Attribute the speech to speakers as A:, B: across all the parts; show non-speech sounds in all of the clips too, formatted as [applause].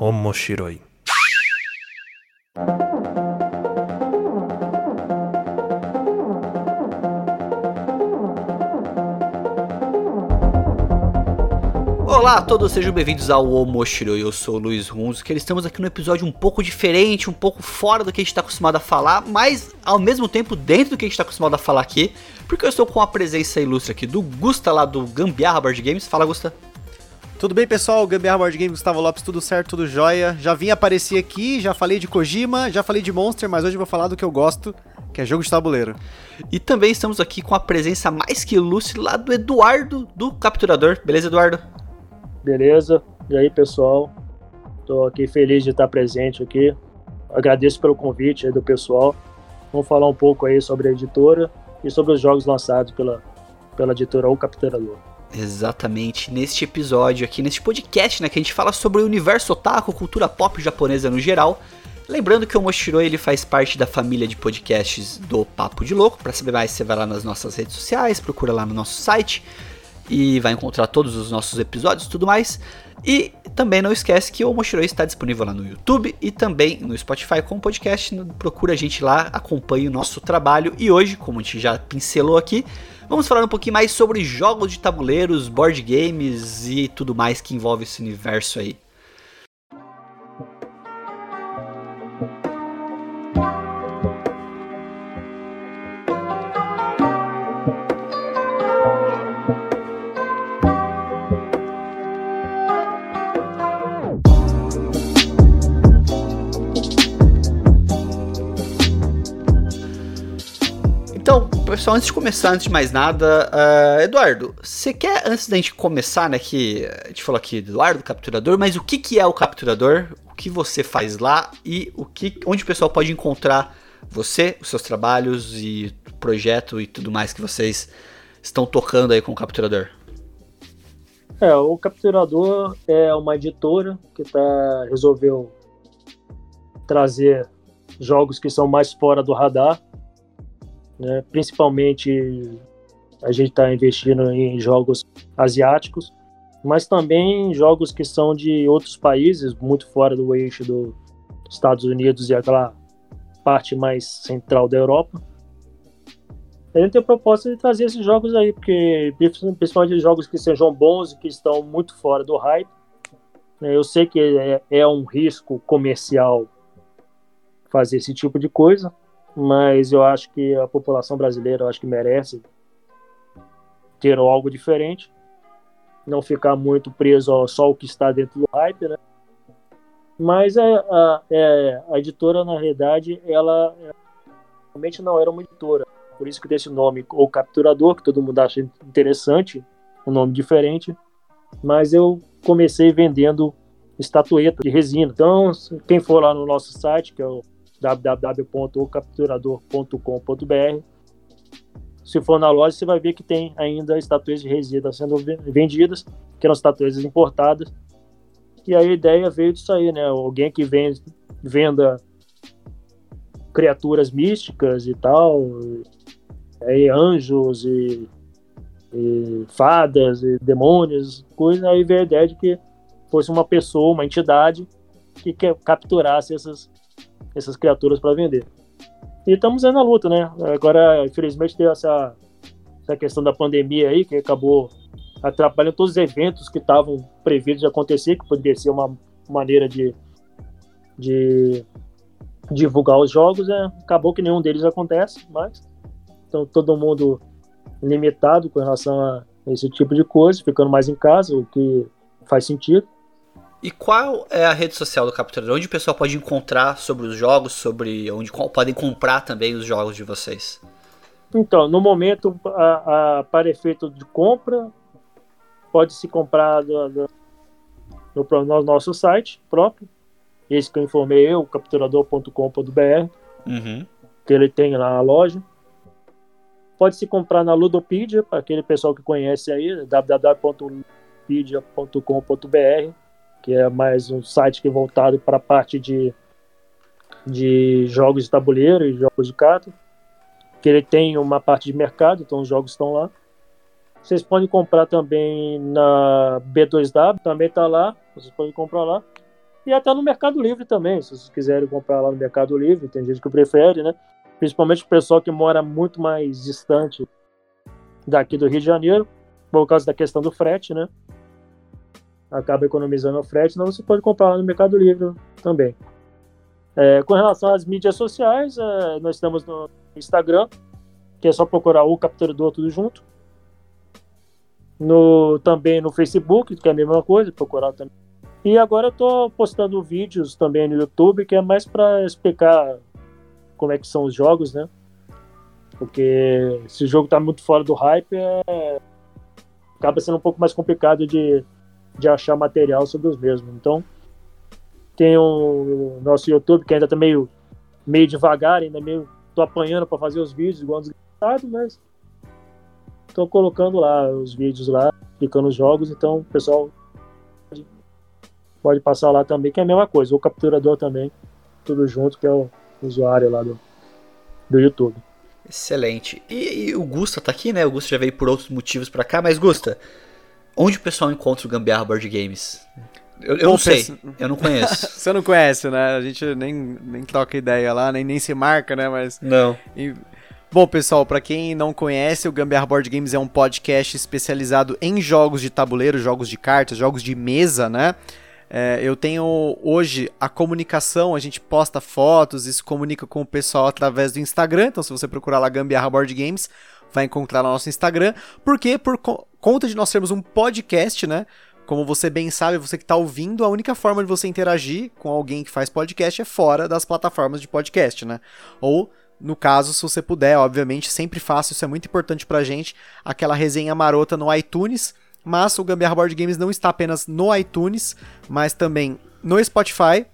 A: Omoshiroi.
B: Olá a todos, sejam bem-vindos ao Omoshiroi. Eu sou o Luiz Runzo, que estamos aqui no episódio um pouco diferente, um pouco fora do que a gente está acostumado a falar, mas ao mesmo tempo dentro do que a gente está acostumado a falar aqui, porque eu estou com a presença ilustre aqui do Gusta lá do Gambiarra Board Games. Fala, Gusta.
C: Tudo bem, pessoal? Gambiarra Board Games, Gustavo Lopes, tudo certo, tudo jóia. Já vim aparecer aqui, já falei de Kojima, já falei de Monster, mas hoje eu vou falar do que eu gosto, que é jogo de tabuleiro.
B: E também estamos aqui com a presença mais que ilustre lá do Eduardo do Capturador. Beleza, Eduardo?
D: Beleza? E aí, pessoal? Tô aqui feliz de estar presente aqui. Agradeço pelo convite aí do pessoal. Vamos falar um pouco aí sobre a editora e sobre os jogos lançados pela, pela editora O Capturador.
B: Exatamente, neste episódio aqui, neste podcast, né, que a gente fala sobre o universo otaku, cultura pop japonesa no geral. Lembrando que o Moshiro ele faz parte da família de podcasts do Papo de Louco. Para saber mais, você vai lá nas nossas redes sociais, procura lá no nosso site e vai encontrar todos os nossos episódios e tudo mais. E também não esquece que o Moshiro está disponível lá no YouTube e também no Spotify com podcast. Procura a gente lá, acompanhe o nosso trabalho. E hoje, como a gente já pincelou aqui, vamos falar um pouquinho mais sobre jogos de tabuleiros, board games e tudo mais que envolve esse universo aí. Então, pessoal, antes de começar, antes de mais nada, uh, Eduardo, você quer, antes da gente começar, né, que a gente falou aqui do Eduardo, capturador, mas o que, que é o capturador? O que você faz lá e o que, onde o pessoal pode encontrar você, os seus trabalhos e projeto e tudo mais que vocês estão tocando aí com o capturador?
D: É, o Capturador é uma editora que tá, resolveu trazer jogos que são mais fora do radar né? Principalmente a gente está investindo em jogos asiáticos, mas também jogos que são de outros países, muito fora do eixo dos Estados Unidos e aquela parte mais central da Europa. A gente tem a proposta de trazer esses jogos aí, porque principalmente jogos que sejam bons e que estão muito fora do hype. Né? Eu sei que é, é um risco comercial fazer esse tipo de coisa, mas eu acho que a população brasileira eu acho que merece ter algo diferente, não ficar muito preso ao só o que está dentro do hype, né? Mas a, a, é, a editora, na realidade, ela realmente não era uma editora, por isso que desse nome, o Capturador, que todo mundo acha interessante, um nome diferente, mas eu comecei vendendo estatueta de resina. Então, quem for lá no nosso site, que é o www.ocapturador.com.br. Se for na loja, você vai ver que tem ainda estatuetas de resina sendo vendidas, que eram estatuetas importadas. E aí a ideia veio disso aí, né? Alguém que vende, venda criaturas místicas e tal, aí anjos e, e fadas e demônios, coisa. Aí veio a ideia de que fosse uma pessoa, uma entidade que capturasse essas essas criaturas para vender. E estamos na luta, né? Agora, infelizmente, tem essa, essa questão da pandemia aí, que acabou atrapalhando todos os eventos que estavam previstos de acontecer, que poderia ser uma maneira de, de divulgar os jogos. Né? Acabou que nenhum deles acontece, mas então todo mundo limitado com relação a esse tipo de coisa, ficando mais em casa, o que faz sentido.
B: E qual é a rede social do Capturador? Onde o pessoal pode encontrar sobre os jogos, sobre onde podem comprar também os jogos de vocês?
D: Então, no momento, a, a, para efeito de compra, pode se comprar do, do, no, no, nosso site próprio, esse que eu informei eu, capturador.com.br,
B: uhum.
D: que ele tem lá a loja. Pode se comprar na Ludopedia, para aquele pessoal que conhece aí, www.ludopedia.com.br que é mais um site que é voltado para a parte de, de jogos de tabuleiro e jogos de carta. Que ele tem uma parte de mercado, então os jogos estão lá. Vocês podem comprar também na B2W, também está lá, vocês podem comprar lá. E até no Mercado Livre também, se vocês quiserem comprar lá no Mercado Livre, tem gente que prefere, né? Principalmente o pessoal que mora muito mais distante daqui do Rio de Janeiro, por causa da questão do frete, né? Acaba economizando o frete, então você pode comprar lá no Mercado Livre também. É, com relação às mídias sociais, é, nós estamos no Instagram, que é só procurar o Capturador tudo junto. No, também no Facebook, que é a mesma coisa, procurar também e agora eu tô postando vídeos também no YouTube, que é mais para explicar como é que são os jogos, né? Porque se o jogo tá muito fora do hype, é... acaba sendo um pouco mais complicado de, de achar material sobre os mesmos. Então, tem o nosso YouTube, que ainda tá meio, meio devagar, ainda meio. tô apanhando para fazer os vídeos, igual desgraçado, mas tô colocando lá os vídeos lá, explicando os jogos, então o pessoal pode passar lá também, que é a mesma coisa. O capturador também, tudo junto, que é o usuário lá do, do YouTube.
B: Excelente. E, e, o Gusta tá aqui, né? O Gusta já veio por outros motivos para cá, mas Gusta, onde o pessoal encontra o Gambiarra Board Games? Eu, eu não sei, eu não conheço. [laughs]
C: Você não conhece, né? A gente nem, nem troca ideia lá, nem, nem se marca, né? Mas.
B: Não.
C: E... Bom, pessoal, para quem não conhece, o Gambiarra Board Games é um podcast especializado em jogos de tabuleiro, jogos de cartas, jogos de mesa, né? É, eu tenho hoje a comunicação, a gente posta fotos e se comunica com o pessoal através do Instagram. Então, se você procurar lá Gambiarra Board Games, vai encontrar no nosso Instagram. Porque, por co conta de nós termos um podcast, né? Como você bem sabe, você que está ouvindo, a única forma de você interagir com alguém que faz podcast é fora das plataformas de podcast, né? Ou no caso, se você puder, obviamente, sempre faça, isso é muito importante pra gente, aquela resenha marota no iTunes mas o Gambiarra Board Games não está apenas no iTunes, mas também no Spotify,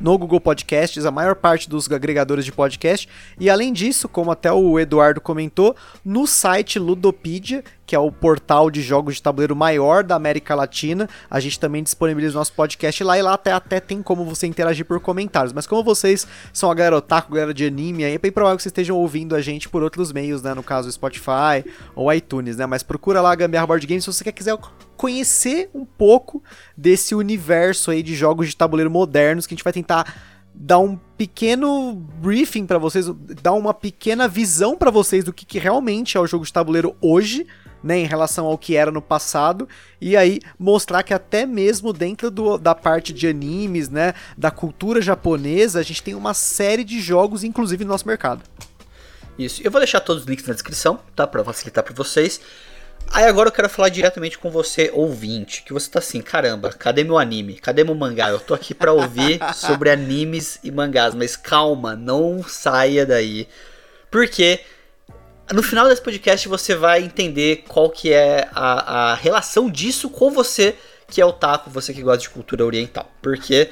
C: no Google Podcasts, a maior parte dos agregadores de podcast. E além disso, como até o Eduardo comentou, no site Ludopedia, que é o portal de jogos de tabuleiro maior da América Latina. A gente também disponibiliza o nosso podcast lá e lá até, até tem como você interagir por comentários. Mas como vocês são a galera otaku, galera de anime, aí é bem provável que vocês estejam ouvindo a gente por outros meios, né? No caso, Spotify ou iTunes, né? Mas procura lá a Gambiarra Board Games se você quiser conhecer um pouco desse universo aí de jogos de tabuleiro modernos que a gente vai tentar dar um pequeno briefing para vocês, dar uma pequena visão para vocês do que, que realmente é o jogo de tabuleiro hoje, né, em relação ao que era no passado, e aí mostrar que até mesmo dentro do, da parte de animes, né, da cultura japonesa, a gente tem uma série de jogos, inclusive no nosso mercado.
B: Isso, eu vou deixar todos os links na descrição, tá, para facilitar para vocês. Aí agora eu quero falar diretamente com você, ouvinte, que você tá assim, caramba, cadê meu anime? Cadê meu mangá? Eu tô aqui para ouvir sobre animes e mangás, mas calma, não saia daí. Porque no final desse podcast você vai entender qual que é a, a relação disso com você que é o taco, você que gosta de cultura oriental. Porque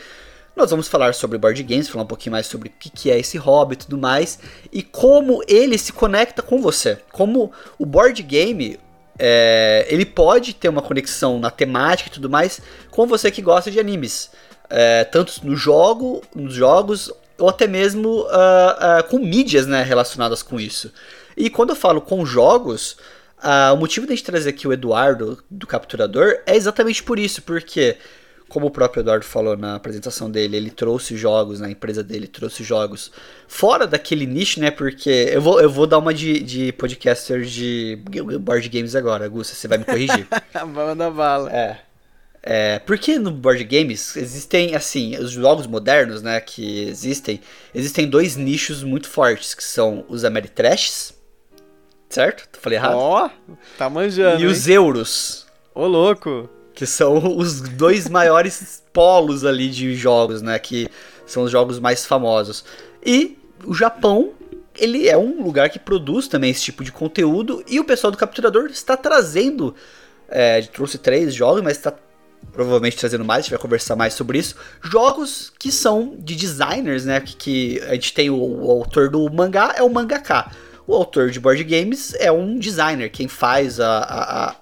B: nós vamos falar sobre board games, falar um pouquinho mais sobre o que é esse hobby e tudo mais, e como ele se conecta com você. Como o board game, é, ele pode ter uma conexão na temática e tudo mais com você que gosta de animes. É, tanto no jogo, nos jogos, ou até mesmo uh, uh, com mídias né, relacionadas com isso. E quando eu falo com jogos, uh, o motivo de a gente trazer aqui o Eduardo do Capturador é exatamente por isso, porque, como o próprio Eduardo falou na apresentação dele, ele trouxe jogos, na empresa dele trouxe jogos fora daquele nicho, né? Porque eu vou, eu vou dar uma de, de podcaster de board games agora, Augusto, você vai me corrigir. [laughs]
C: Manda bala.
B: É. É, porque no board games existem, assim, os jogos modernos, né, que existem, existem dois nichos muito fortes, que são os Ameritrashes, certo? Falei errado?
C: Ó, oh, tá manjando.
B: E hein? os euros.
C: Ô, louco.
B: Que são os dois maiores polos ali de jogos, né? Que são os jogos mais famosos. E o Japão, ele é um lugar que produz também esse tipo de conteúdo. E o pessoal do Capturador está trazendo. É, trouxe três jogos, mas está provavelmente trazendo mais, a gente vai conversar mais sobre isso. Jogos que são de designers, né? Que, que a gente tem o, o autor do mangá, é o mangaka. O autor de board games é um designer, quem faz a, a,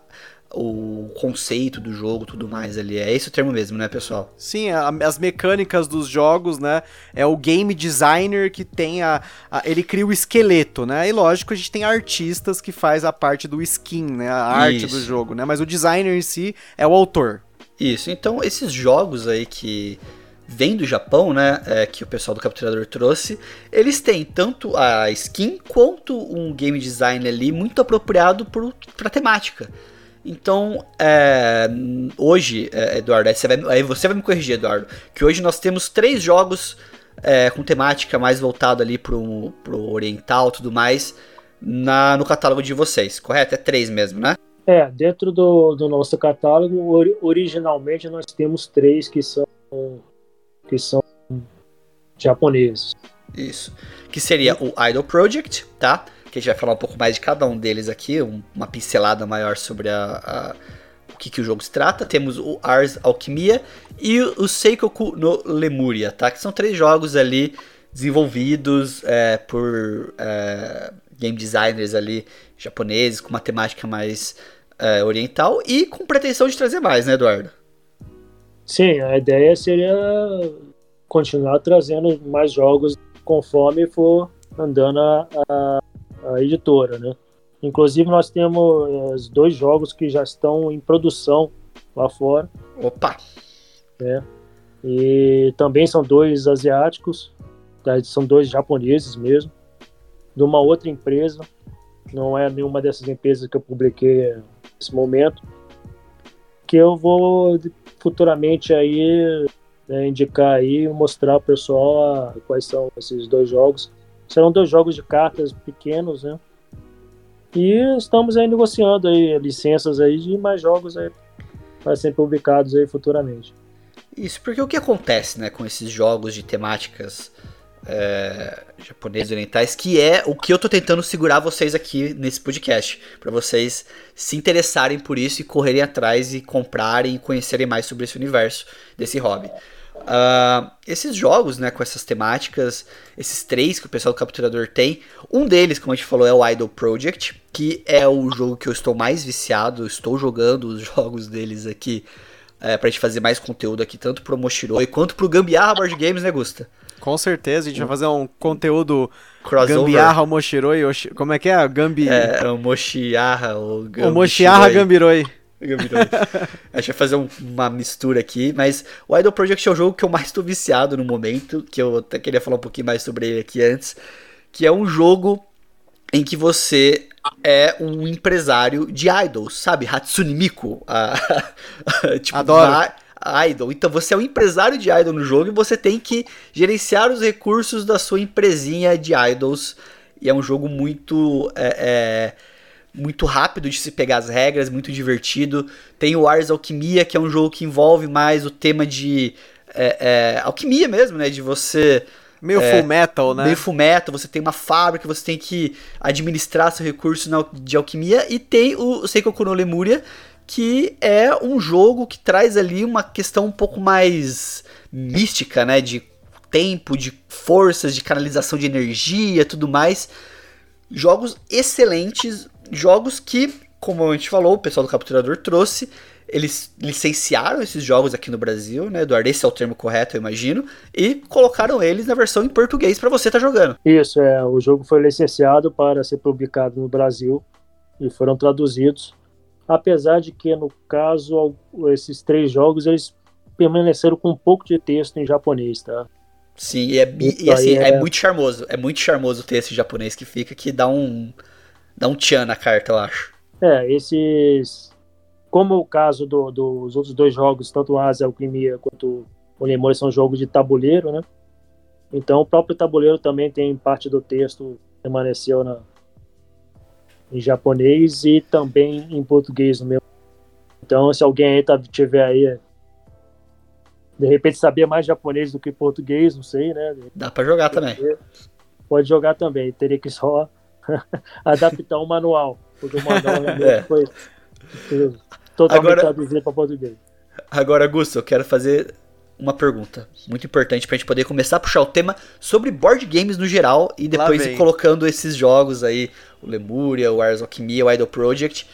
B: o conceito do jogo, tudo mais ali. É esse o termo mesmo, né, pessoal?
C: Sim, a, as mecânicas dos jogos, né? É o game designer que tem a, a, ele cria o esqueleto, né? E lógico, a gente tem artistas que faz a parte do skin, né? A arte Isso. do jogo, né? Mas o designer em si é o autor.
B: Isso. Então, esses jogos aí que vem do Japão, né? É, que o pessoal do Capturador trouxe. Eles têm tanto a skin quanto um game design ali muito apropriado para temática. Então, é, hoje, é, Eduardo, aí você, vai, aí você vai me corrigir, Eduardo, que hoje nós temos três jogos é, com temática mais voltada ali pro, pro oriental tudo mais na, no catálogo de vocês, correto? É três mesmo, né?
D: É, dentro do, do nosso catálogo, originalmente nós temos três que são que são japoneses.
B: Isso. Que seria o Idol Project, tá? Que a gente vai falar um pouco mais de cada um deles aqui, uma pincelada maior sobre a, a o que, que o jogo se trata. Temos o Ars Alquimia e o Seikoku no Lemuria, tá? Que são três jogos ali desenvolvidos é, por é, game designers ali japoneses com uma temática mais é, oriental e com pretensão de trazer mais, né, Eduardo?
D: Sim, a ideia seria continuar trazendo mais jogos conforme for andando a, a, a editora, né? Inclusive nós temos eh, dois jogos que já estão em produção lá fora.
B: Opa!
D: É. E também são dois asiáticos, tá? são dois japoneses mesmo, de uma outra empresa. Não é nenhuma dessas empresas que eu publiquei nesse momento. Que eu vou futuramente aí né, indicar aí mostrar ao pessoal a, quais são esses dois jogos. Serão dois jogos de cartas pequenos, né? E estamos aí negociando aí licenças aí de mais jogos aí para serem publicados aí futuramente.
B: Isso, porque o que acontece, né, com esses jogos de temáticas é, japoneses orientais, que é o que eu tô tentando segurar vocês aqui nesse podcast, para vocês se interessarem por isso e correrem atrás e comprarem e conhecerem mais sobre esse universo desse hobby. Uh, esses jogos, né, com essas temáticas, esses três que o pessoal do Capturador tem, um deles, como a gente falou, é o Idol Project, que é o jogo que eu estou mais viciado, estou jogando os [laughs] jogos deles aqui é, pra gente fazer mais conteúdo aqui, tanto pro Moshiroi quanto pro Gambiarra Board Games, né, Gusta?
C: Com certeza, a gente vai fazer um conteúdo Crossover. Gambiarra, Moshiroi, como é que é? Gambi...
B: É, o Moshiarra, o
C: Gambi O Moshiarra Gambiroi. [laughs]
B: a gente vai fazer um, uma mistura aqui, mas o Idol Project é o jogo que eu mais estou viciado no momento, que eu até queria falar um pouquinho mais sobre ele aqui antes, que é um jogo em que você é um empresário de idols, sabe? Hatsune Miku. A, [laughs]
C: tipo, Adoro.
B: idol. Então você é um empresário de idol no jogo e você tem que gerenciar os recursos da sua empresinha de idols. E é um jogo muito. É, é, muito rápido de se pegar as regras, muito divertido. Tem o Ars Alquimia, que é um jogo que envolve mais o tema de é, é alquimia mesmo, né? De você
C: Meio é, full metal, né?
B: Meio full metal, você tem uma fábrica, você tem que administrar seu recurso de alquimia. E tem o Seikoku no Lemuria, que é um jogo que traz ali uma questão um pouco mais mística, né? De tempo, de forças, de canalização de energia tudo mais. Jogos excelentes, jogos que, como a gente falou, o pessoal do Capturador trouxe eles licenciaram esses jogos aqui no Brasil, né, Eduardo? Esse é o termo correto, eu imagino, e colocaram eles na versão em português para você estar tá jogando.
D: Isso, é. O jogo foi licenciado para ser publicado no Brasil e foram traduzidos. Apesar de que, no caso, esses três jogos eles permaneceram com um pouco de texto em japonês, tá?
B: Sim, e, é, e assim, é... é... muito charmoso. É muito charmoso o texto em japonês que fica, que dá um. Dá um tchan na carta, eu acho.
D: É, esses como o caso do, dos outros dois jogos, tanto o Asa Alquimia quanto o Lemur, são jogos de tabuleiro, né? Então o próprio tabuleiro também tem parte do texto permaneceu na, em japonês e também em português no meu. Então se alguém aí tá, tiver aí de repente saber mais japonês do que português, não sei, né?
B: Dá para jogar também.
D: Pode jogar também, teria que só [laughs] adaptar o manual, porque o manual é. [laughs] foi totalmente agora, traduzido para português.
B: Agora, Augusto, eu quero fazer uma pergunta muito importante para a gente poder começar a puxar o tema sobre board games no geral e depois ir colocando esses jogos aí, o Lemuria, o Ars Alchemia, o Idol Project,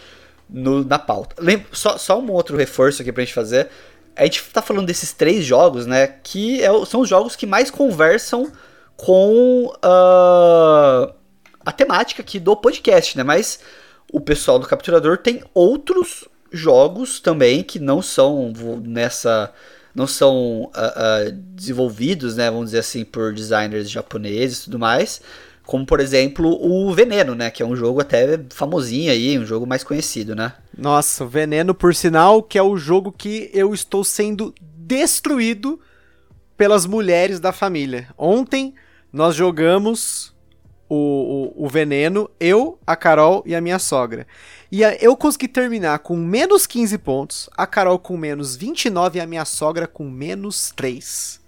B: no, na pauta. Lembra, só, só um outro reforço aqui para a gente fazer. A gente está falando desses três jogos, né? Que é, são os jogos que mais conversam com uh, a temática aqui do podcast, né? Mas o pessoal do Capturador tem outros jogos também que não são nessa não são uh, uh, desenvolvidos, né, vamos dizer assim, por designers japoneses e tudo mais. Como, por exemplo, o Veneno, né? Que é um jogo até famosinho aí, um jogo mais conhecido, né?
C: Nossa, Veneno, por sinal, que é o jogo que eu estou sendo destruído pelas mulheres da família. Ontem nós jogamos o, o, o, Veneno, eu, a Carol e a minha sogra. E a, eu consegui terminar com menos 15 pontos, a Carol com menos 29 e a minha sogra com menos 3.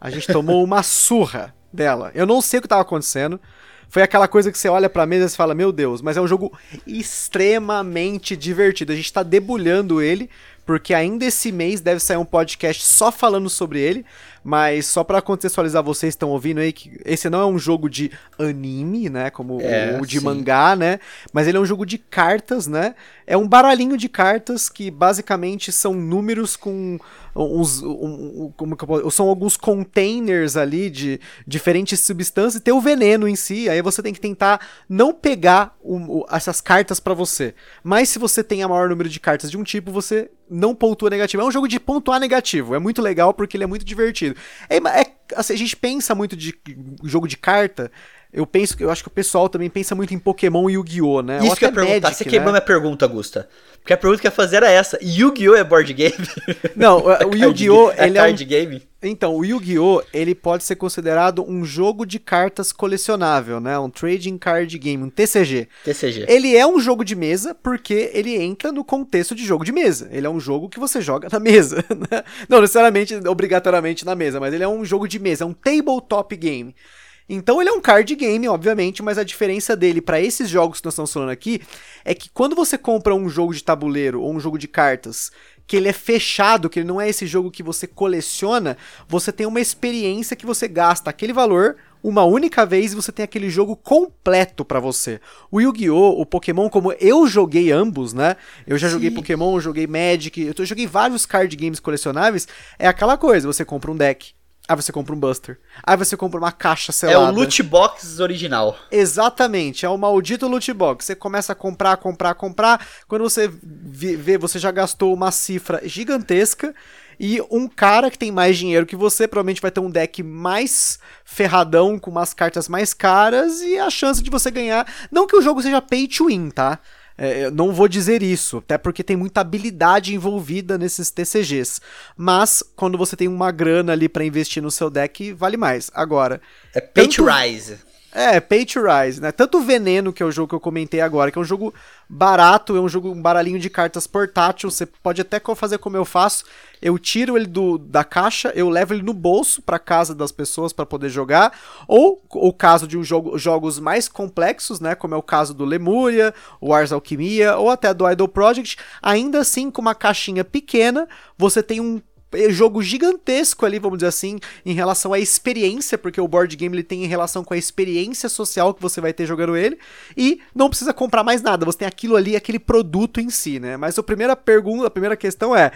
C: A gente tomou uma [laughs] surra dela. Eu não sei o que estava acontecendo. Foi aquela coisa que você olha pra mesa e fala, meu Deus, mas é um jogo extremamente divertido. A gente tá debulhando ele, porque ainda esse mês deve sair um podcast só falando sobre ele. Mas só para contextualizar vocês estão ouvindo aí que esse não é um jogo de anime, né, como é, o de sim. mangá, né? Mas ele é um jogo de cartas, né? É um baralhinho de cartas que basicamente são números com uns um, um, como que eu posso, são alguns containers ali de diferentes substâncias e tem o veneno em si. Aí você tem que tentar não pegar o, o, essas cartas para você. Mas se você tem a maior número de cartas de um tipo, você não pontua negativo. É um jogo de pontuar negativo. É muito legal porque ele é muito divertido. É, é assim, a gente pensa muito de jogo de carta. Eu penso eu acho que o pessoal também pensa muito em Pokémon e Yu-Gi-Oh, né?
B: Isso que eu ia perguntar. Magic, Você né? queimou minha pergunta, Augusta. Porque a pergunta que eu ia fazer era essa. Yu-Gi-Oh é board game? [laughs]
C: Não, [laughs] o Yu-Gi-Oh,
B: é
C: ele
B: é card um... game?
C: Então, o Yu-Gi-Oh! ele pode ser considerado um jogo de cartas colecionável, né? Um trading card game, um TCG.
B: TCG.
C: Ele é um jogo de mesa porque ele entra no contexto de jogo de mesa. Ele é um jogo que você joga na mesa. [laughs] Né? Não necessariamente, obrigatoriamente na mesa, mas ele é um jogo de mesa, é um tabletop game. Então ele é um card game, obviamente, mas a diferença dele para esses jogos que nós estamos falando aqui é que quando você compra um jogo de tabuleiro ou um jogo de cartas que ele é fechado, que ele não é esse jogo que você coleciona, você tem uma experiência que você gasta aquele valor uma única vez e você tem aquele jogo completo para você. O Yu-Gi-Oh!, o Pokémon, como eu joguei ambos, né? Eu já Sim. joguei Pokémon, joguei Magic, eu joguei vários card games colecionáveis. É aquela coisa, você compra um deck, Aí você compra um Buster. Aí você compra uma caixa selada.
B: É o loot box original.
C: Exatamente, é o maldito loot box. Você começa a comprar, comprar, comprar. Quando você vê, você já gastou uma cifra gigantesca. E um cara que tem mais dinheiro que você provavelmente vai ter um deck mais ferradão, com umas cartas mais caras. E a chance de você ganhar. Não que o jogo seja pay to win, tá? É, eu não vou dizer isso, até porque tem muita habilidade envolvida nesses TCGs. Mas quando você tem uma grana ali para investir no seu deck, vale mais. Agora.
B: É pay to rise.
C: É, Pay to Rise, né? Tanto o Veneno, que é o jogo que eu comentei agora, que é um jogo barato, é um jogo, um baralhinho de cartas portátil, você pode até fazer como eu faço, eu tiro ele do, da caixa, eu levo ele no bolso para casa das pessoas para poder jogar, ou o caso de um jogo, jogos mais complexos, né, como é o caso do Lemuria, o Ars Alquimia, ou até do Idol Project, ainda assim com uma caixinha pequena, você tem um jogo gigantesco ali, vamos dizer assim, em relação à experiência, porque o board game ele tem em relação com a experiência social que você vai ter jogando ele, e não precisa comprar mais nada, você tem aquilo ali, aquele produto em si, né? Mas a primeira pergunta, a primeira questão é: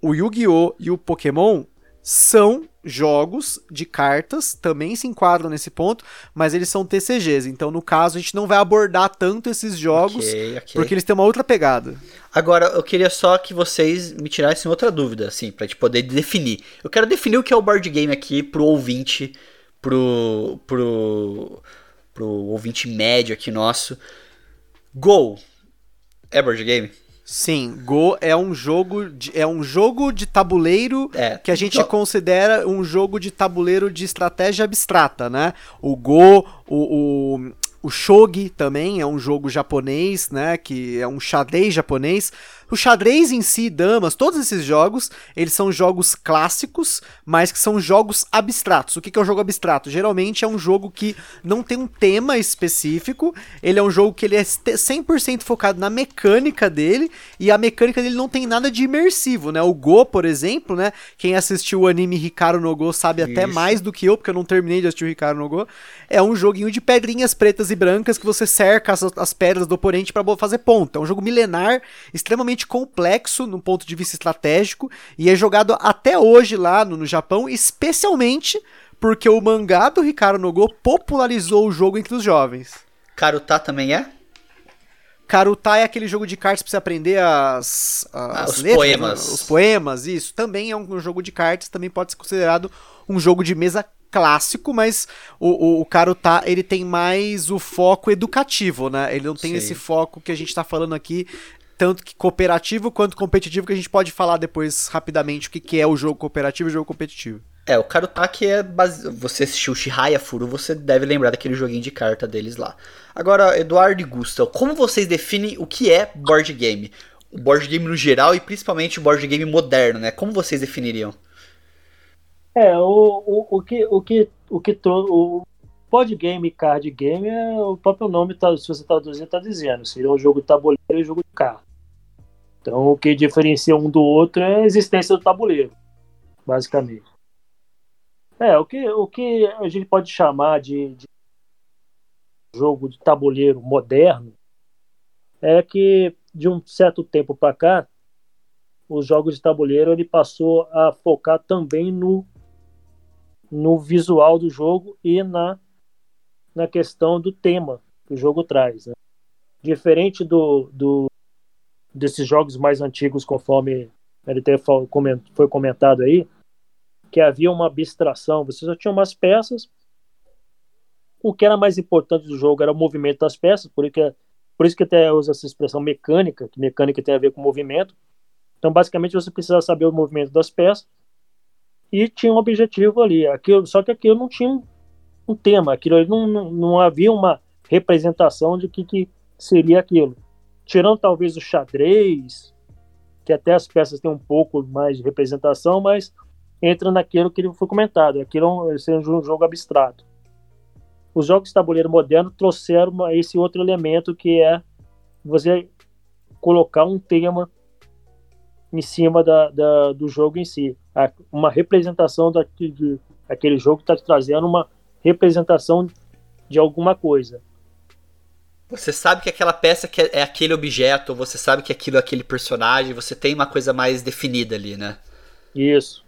C: o Yu-Gi-Oh! e o Pokémon são jogos de cartas, também se enquadram nesse ponto, mas eles são TCGs. Então, no caso, a gente não vai abordar tanto esses jogos, okay, okay. porque eles têm uma outra pegada.
B: Agora, eu queria só que vocês me tirassem outra dúvida, assim, pra gente poder definir. Eu quero definir o que é o board game aqui pro ouvinte, pro, pro, pro ouvinte médio aqui nosso. Go! É board game?
C: Sim, Go é um jogo de, é um jogo de tabuleiro é. que a gente considera um jogo de tabuleiro de estratégia abstrata, né? O Go, o, o, o Shogi também é um jogo japonês, né? Que é um xadrez japonês. O xadrez em si, damas, todos esses jogos, eles são jogos clássicos, mas que são jogos abstratos. O que é um jogo abstrato? Geralmente é um jogo que não tem um tema específico, ele é um jogo que ele é 100% focado na mecânica dele, e a mecânica dele não tem nada de imersivo, né? O Go, por exemplo, né? Quem assistiu o anime Hikaru no Go sabe Isso. até mais do que eu, porque eu não terminei de assistir o Hikaru no Go. É um joguinho de pedrinhas pretas e brancas que você cerca as, as pedras do oponente para fazer ponto. É um jogo milenar, extremamente extremamente complexo no ponto de vista estratégico e é jogado até hoje lá no, no Japão, especialmente porque o mangá do Ricardo Nogô popularizou o jogo entre os jovens.
B: Karuta também é?
C: Karuta é aquele jogo de cartas pra você aprender as, as
B: ah, os
C: letras,
B: poemas.
C: Né? Os poemas, isso. Também é um jogo de cartas, também pode ser considerado um jogo de mesa clássico, mas o, o, o Karuta, ele tem mais o foco educativo, né? Ele não tem Sim. esse foco que a gente tá falando aqui, tanto que cooperativo quanto competitivo, que a gente pode falar depois rapidamente o que, que é o jogo cooperativo e o jogo competitivo.
B: É, o Karutaki é base... Você assistiu Shihaya Furu, você deve lembrar daquele joguinho de carta deles lá. Agora, Eduardo e Gustav, como vocês definem o que é board game? O board game no geral e principalmente o board game moderno, né? Como vocês definiriam?
D: É, o, o, o que o que o que o board game e card game é o próprio nome, tá, se você traduzir, está dizendo. Seria um jogo de tabuleiro e um jogo de carta. Então, o que diferencia um do outro é a existência do tabuleiro, basicamente. É, o que, o que a gente pode chamar de, de jogo de tabuleiro moderno é que de um certo tempo para cá os jogos de tabuleiro ele passou a focar também no no visual do jogo e na na questão do tema que o jogo traz né? diferente do, do desses jogos mais antigos conforme ele foi comentado aí que havia uma abstração, você só tinha umas peças. O que era mais importante do jogo era o movimento das peças, por isso que, por isso que até usa essa expressão mecânica, que mecânica tem a ver com movimento. Então, basicamente, você precisava saber o movimento das peças e tinha um objetivo ali. Aquilo, só que aquilo não tinha um tema, aquilo não, não, não havia uma representação de que, que seria aquilo. Tirando talvez o xadrez, que até as peças têm um pouco mais de representação, mas entra naquilo que foi comentado, aquilo é um jogo abstrato. Os jogos de tabuleiro moderno trouxeram esse outro elemento que é você colocar um tema em cima da, da do jogo em si, uma representação daquele, aquele jogo está trazendo uma representação de alguma coisa.
B: Você sabe que aquela peça é aquele objeto, você sabe que aquilo é aquele personagem, você tem uma coisa mais definida ali, né?
D: Isso.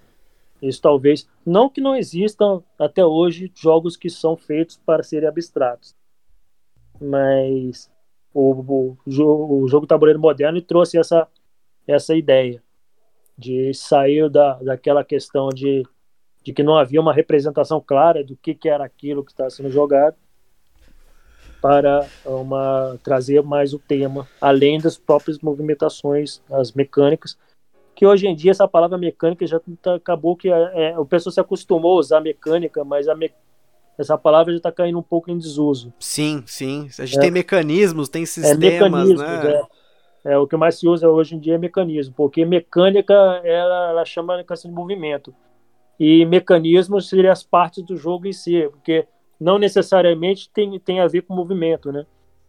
D: Isso talvez. Não que não existam até hoje jogos que são feitos para serem abstratos. Mas o, o, o, o jogo tabuleiro moderno trouxe essa, essa ideia de sair da, daquela questão de, de que não havia uma representação clara do que, que era aquilo que estava sendo jogado para uma trazer mais o tema, além das próprias movimentações, as mecânicas, que hoje em dia essa palavra mecânica já tá, acabou que é, é, o pessoal se acostumou a usar mecânica, mas a me, essa palavra já está caindo um pouco em desuso.
C: Sim, sim. A gente é, tem mecanismos, tem é sistemas, é, né?
D: É, é, o que mais se usa hoje em dia é mecanismo, porque mecânica ela, ela chama questão de movimento e mecanismos seriam as partes do jogo em si, porque não necessariamente tem, tem a ver com movimento, né?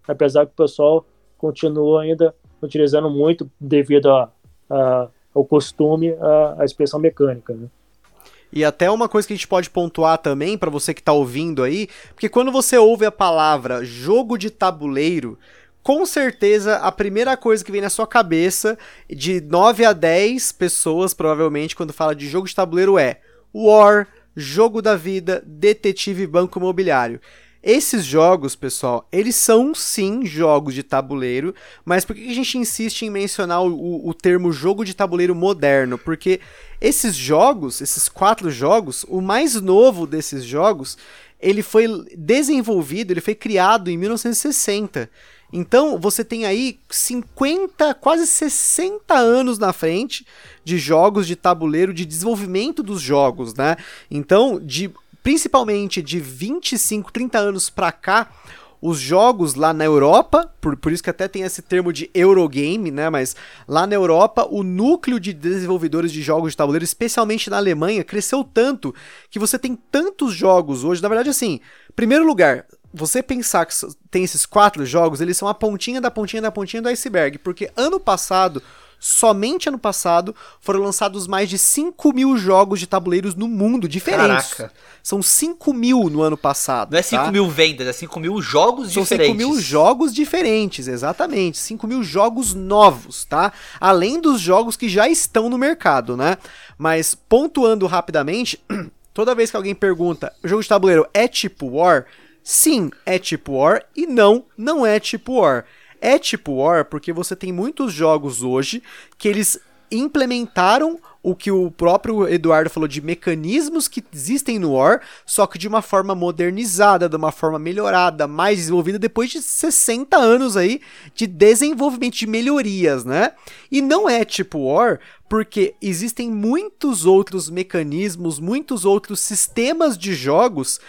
D: Apesar que o pessoal continua ainda utilizando muito devido a, a o costume a, a expressão mecânica. Né?
C: E até uma coisa que a gente pode pontuar também para você que está ouvindo aí, porque quando você ouve a palavra jogo de tabuleiro, com certeza a primeira coisa que vem na sua cabeça, de 9 a 10 pessoas provavelmente, quando fala de jogo de tabuleiro é War, Jogo da Vida, Detetive Banco Imobiliário. Esses jogos, pessoal, eles são sim jogos de tabuleiro, mas por que a gente insiste em mencionar o, o, termo jogo de tabuleiro moderno? Porque esses jogos, esses quatro jogos, o mais novo desses jogos, ele foi desenvolvido, ele foi criado em 1960. Então, você tem aí 50, quase 60 anos na frente de jogos de tabuleiro, de desenvolvimento dos jogos, né? Então, de principalmente de 25, 30 anos pra cá, os jogos lá na Europa, por, por isso que até tem esse termo de Eurogame, né? Mas lá na Europa, o núcleo de desenvolvedores de jogos de tabuleiro, especialmente na Alemanha, cresceu tanto que você tem tantos jogos hoje. Na verdade, assim, primeiro lugar, você pensar que tem esses quatro jogos, eles são a pontinha da pontinha da pontinha do iceberg, porque ano passado somente ano passado foram lançados mais de 5 mil jogos de tabuleiros no mundo diferentes. Caraca. São 5 mil no ano passado.
B: Não é 5 tá? mil vendas, é 5 mil jogos São diferentes.
C: São 5 mil jogos diferentes, exatamente. 5 mil jogos novos, tá? Além dos jogos que já estão no mercado, né? Mas pontuando rapidamente, [clears throat] toda vez que alguém pergunta, o jogo de tabuleiro é tipo War? Sim, é tipo War e não, não é tipo War É tipo War porque você tem muitos jogos hoje que eles implementaram o que o próprio Eduardo falou de mecanismos que existem no War, só que de uma forma modernizada, de uma forma melhorada, mais desenvolvida depois de 60 anos aí de desenvolvimento de melhorias, né? E não é tipo War, porque existem muitos outros mecanismos, muitos outros sistemas de jogos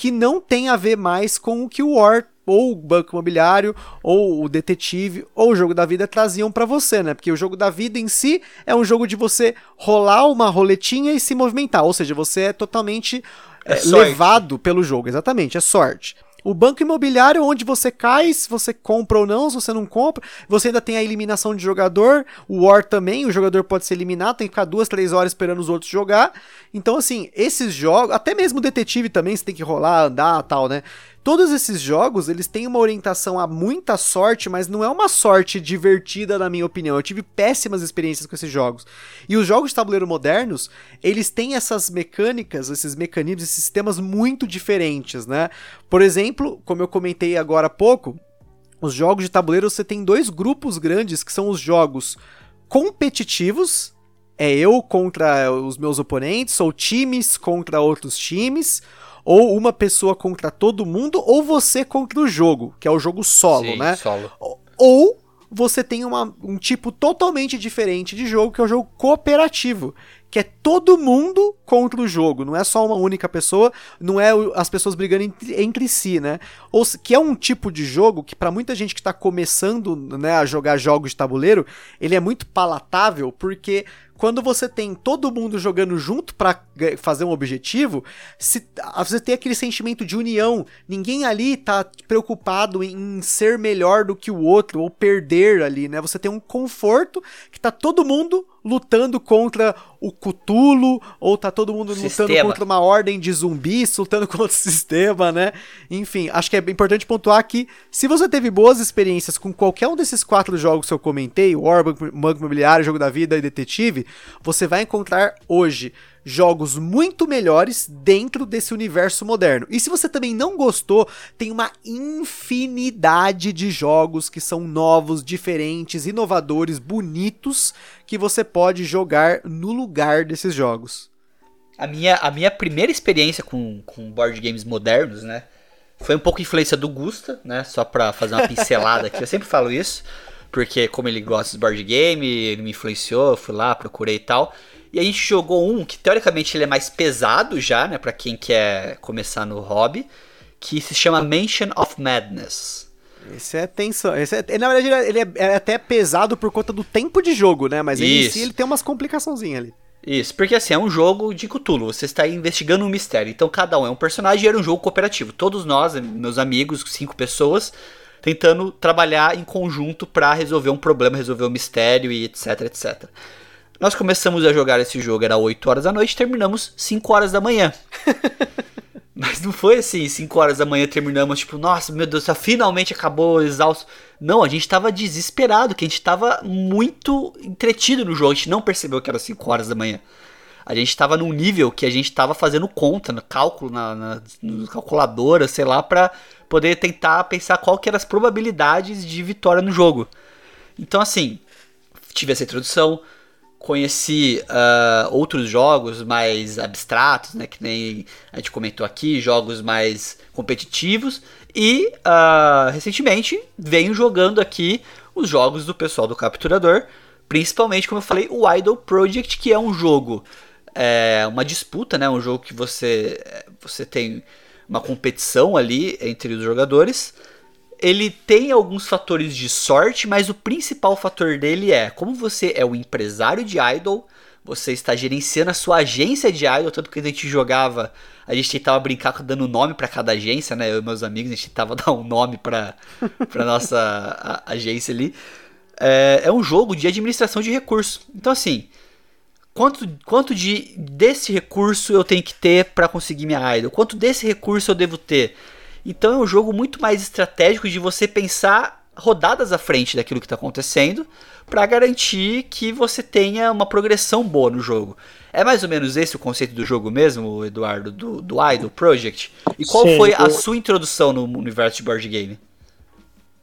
C: que não tem a ver mais com o que o War ou o banco imobiliário, ou o detetive, ou o jogo da vida traziam para você, né? Porque o jogo da vida em si é um jogo de você rolar uma roletinha e se movimentar, ou seja, você é totalmente é é, levado pelo jogo, exatamente, é sorte. O banco imobiliário, onde você cai, se você compra ou não, se você não compra. Você ainda tem a eliminação de jogador. O War também, o jogador pode ser eliminado, tem que ficar duas, três horas esperando os outros jogar. Então, assim, esses jogos, até mesmo o detetive também, você tem que rolar, andar tal, né? Todos esses jogos, eles têm uma orientação a muita sorte, mas não é uma sorte divertida, na minha opinião. Eu tive péssimas experiências com esses jogos. E os jogos de tabuleiro modernos, eles têm essas mecânicas, esses mecanismos, esses sistemas muito diferentes, né? Por exemplo, como eu comentei agora há pouco, os jogos de tabuleiro você tem dois grupos grandes que são os jogos competitivos, é eu contra os meus oponentes, ou times contra outros times, ou uma pessoa contra todo mundo, ou você contra o jogo, que é o jogo solo, Sim, né? Solo. Ou você tem uma, um tipo totalmente diferente de jogo, que é o jogo cooperativo, que é todo mundo contra o jogo, não é só uma única pessoa, não é as pessoas brigando entre, entre si, né? Ou que é um tipo de jogo que para muita gente que tá começando, né, a jogar jogos de tabuleiro, ele é muito palatável porque quando você tem todo mundo jogando junto para fazer um objetivo, se, você tem aquele sentimento de união. Ninguém ali tá preocupado em ser melhor do que o outro ou perder ali, né? Você tem um conforto que tá todo mundo lutando contra o Cthulhu, ou tá todo mundo sistema. lutando contra uma ordem de zumbis, lutando [laughs] contra o sistema, né? Enfim, acho que é importante pontuar que se você teve boas experiências com qualquer um desses quatro jogos que eu comentei, War, Banco Imobiliário, Jogo da Vida e Detetive, você vai encontrar hoje jogos muito melhores dentro desse universo moderno. E se você também não gostou, tem uma infinidade de jogos que são novos, diferentes, inovadores, bonitos que você pode jogar no lugar desses jogos.
B: A minha, a minha primeira experiência com, com board games modernos, né? Foi um pouco influência do Gusta, né? Só pra fazer uma pincelada aqui. Eu sempre falo isso, porque como ele gosta de board game, ele me influenciou, fui lá, procurei e tal. E a gente jogou um que teoricamente ele é mais pesado já, né, para quem quer começar no hobby, que se chama Mansion of Madness.
C: Esse é tensão. Esse é, na verdade, ele é, é, até pesado por conta do tempo de jogo, né? Mas ele, em si, ele tem umas complicaçãozinhas ali.
B: Isso, porque assim, é um jogo de Cthulhu, você está investigando um mistério. Então cada um é um personagem e era um jogo cooperativo. Todos nós, meus amigos, cinco pessoas, tentando trabalhar em conjunto para resolver um problema, resolver um mistério e etc, etc. Nós começamos a jogar esse jogo, era 8 horas da noite, terminamos 5 horas da manhã. [laughs] Mas não foi assim, 5 horas da manhã terminamos, tipo, nossa, meu Deus, finalmente acabou, exausto. Não, a gente tava desesperado, que a gente tava muito entretido no jogo, a gente não percebeu que era 5 horas da manhã. A gente tava num nível que a gente tava fazendo conta, no cálculo, na, na, na calculadora, sei lá, pra poder tentar pensar qual que eram as probabilidades de vitória no jogo. Então, assim, tive essa introdução, conheci uh, outros jogos mais abstratos, né, que nem a gente comentou aqui, jogos mais competitivos, e uh, recentemente venho jogando aqui os jogos do pessoal do Capturador, principalmente, como eu falei, o Idol Project, que é um jogo, é, uma disputa, né, um jogo que você, você tem uma competição ali entre os jogadores, ele tem alguns fatores de sorte, mas o principal fator dele é como você é o empresário de idol, você está gerenciando a sua agência de idol, tanto que a gente jogava, a gente tentava brincar dando nome para cada agência, né? Eu e meus amigos, a gente tentava [laughs] dar um nome para para nossa a, agência ali. É, é um jogo de administração de recursos. Então assim, quanto, quanto de desse recurso eu tenho que ter para conseguir minha idol? Quanto desse recurso eu devo ter? Então é um jogo muito mais estratégico de você pensar rodadas à frente daquilo que está acontecendo para garantir que você tenha uma progressão boa no jogo. É mais ou menos esse o conceito do jogo mesmo, Eduardo, do, do Idol Project? E qual Sim, foi a sua introdução no universo de board game?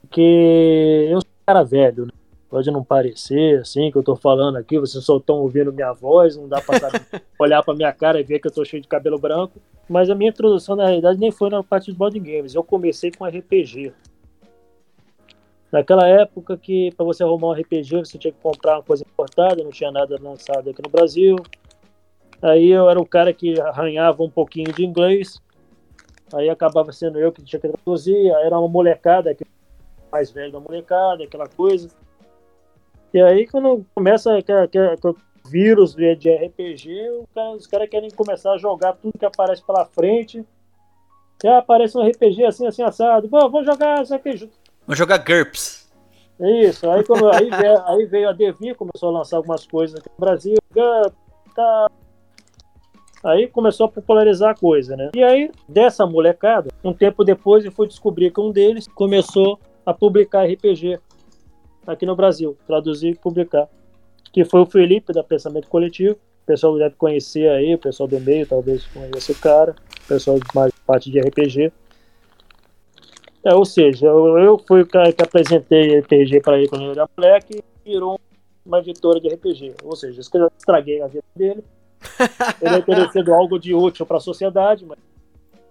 D: que eu sou um cara velho, né? Pode não parecer assim que eu tô falando aqui, vocês só estão ouvindo minha voz, não dá pra [laughs] olhar pra minha cara e ver que eu tô cheio de cabelo branco. Mas a minha introdução, na realidade, nem foi na parte de board games. Eu comecei com RPG. Naquela época que para você arrumar um RPG você tinha que comprar uma coisa importada, não tinha nada lançado aqui no Brasil. Aí eu era o cara que arranhava um pouquinho de inglês. Aí acabava sendo eu que tinha que traduzir. Aí era uma molecada, mais velho da molecada, aquela coisa. E aí quando começa o vírus de RPG, os caras querem começar a jogar tudo que aparece pela frente. E aparece um RPG assim, assim, assado. Pô, vou jogar isso aqui junto
B: Vamos jogar GURPS.
D: Isso, aí, quando, aí, veio, aí veio a Devi, começou a lançar algumas coisas aqui no Brasil, GURPS, tá. Aí começou a popularizar a coisa, né? E aí, dessa molecada, um tempo depois eu fui descobrir que um deles começou a publicar RPG aqui no Brasil, traduzir e publicar. Que foi o Felipe, da Pensamento Coletivo. O pessoal deve conhecer aí, o pessoal do meio talvez conheça o cara, o pessoal mais parte de RPG. É, ou seja, eu, eu fui o cara que apresentei RPG para ele quando ele era moleque e virou uma editora de RPG. Ou seja, isso que eu estraguei a vida dele. [laughs] Ele é oferecendo algo de útil para a sociedade, mas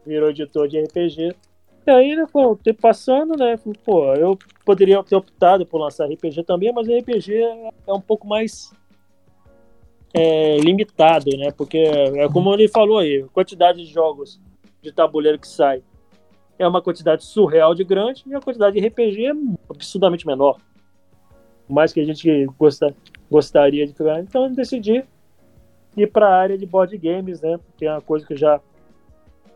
D: virou editor de RPG. E aí, né, pô, o tempo passando, né? Pô, eu poderia ter optado por lançar RPG também, mas RPG é um pouco mais é, limitado, né? Porque é como ele falou aí, a quantidade de jogos de tabuleiro que sai é uma quantidade surreal de grande e a quantidade de RPG é absurdamente menor. Mais que a gente gosta, gostaria de jogar. Então eu decidi ir para a área de board games, né? Que é uma coisa que eu já,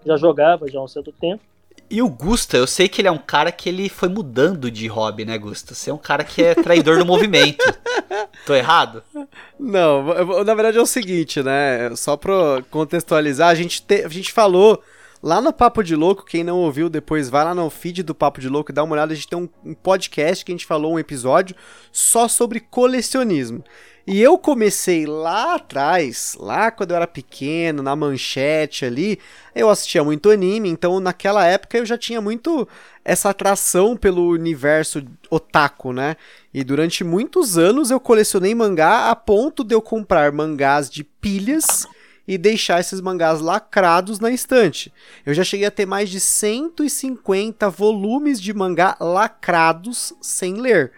D: já jogava já há um certo tempo.
B: E o Gusta, eu sei que ele é um cara que ele foi mudando de hobby, né, Gusta? Você é um cara que é traidor do movimento. [laughs] Tô errado?
C: Não, na verdade é o seguinte, né? Só pra contextualizar, a gente, te, a gente falou Lá no Papo de Louco, quem não ouviu depois, vai lá no feed do Papo de Louco e dá uma olhada. A gente tem um, um podcast que a gente falou um episódio só sobre colecionismo. E eu comecei lá atrás, lá quando eu era pequeno, na manchete ali, eu assistia muito anime, então naquela época eu já tinha muito essa atração pelo universo otaku, né? E durante muitos anos eu colecionei mangá a ponto de eu comprar mangás de pilhas e deixar esses mangás lacrados na estante. Eu já cheguei a ter mais de 150 volumes de mangá lacrados sem ler,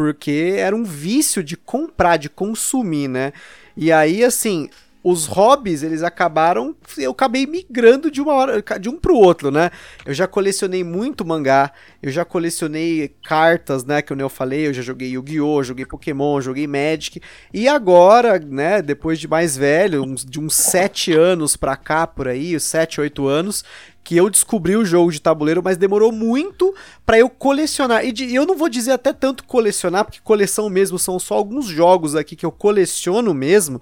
C: porque era um vício de comprar, de consumir, né? E aí, assim, os hobbies, eles acabaram. Eu acabei migrando de uma hora. de um pro outro, né? Eu já colecionei muito mangá, eu já colecionei cartas, né? Que eu falei, eu já joguei Yu-Gi-Oh!, joguei Pokémon, joguei Magic. E agora, né, depois de mais velho, uns, de uns 7 anos pra cá, por aí, 7, 8 anos, que eu descobri o jogo de tabuleiro, mas demorou muito para eu colecionar. E de, eu não vou dizer até tanto colecionar, porque coleção mesmo são só alguns jogos aqui que eu coleciono mesmo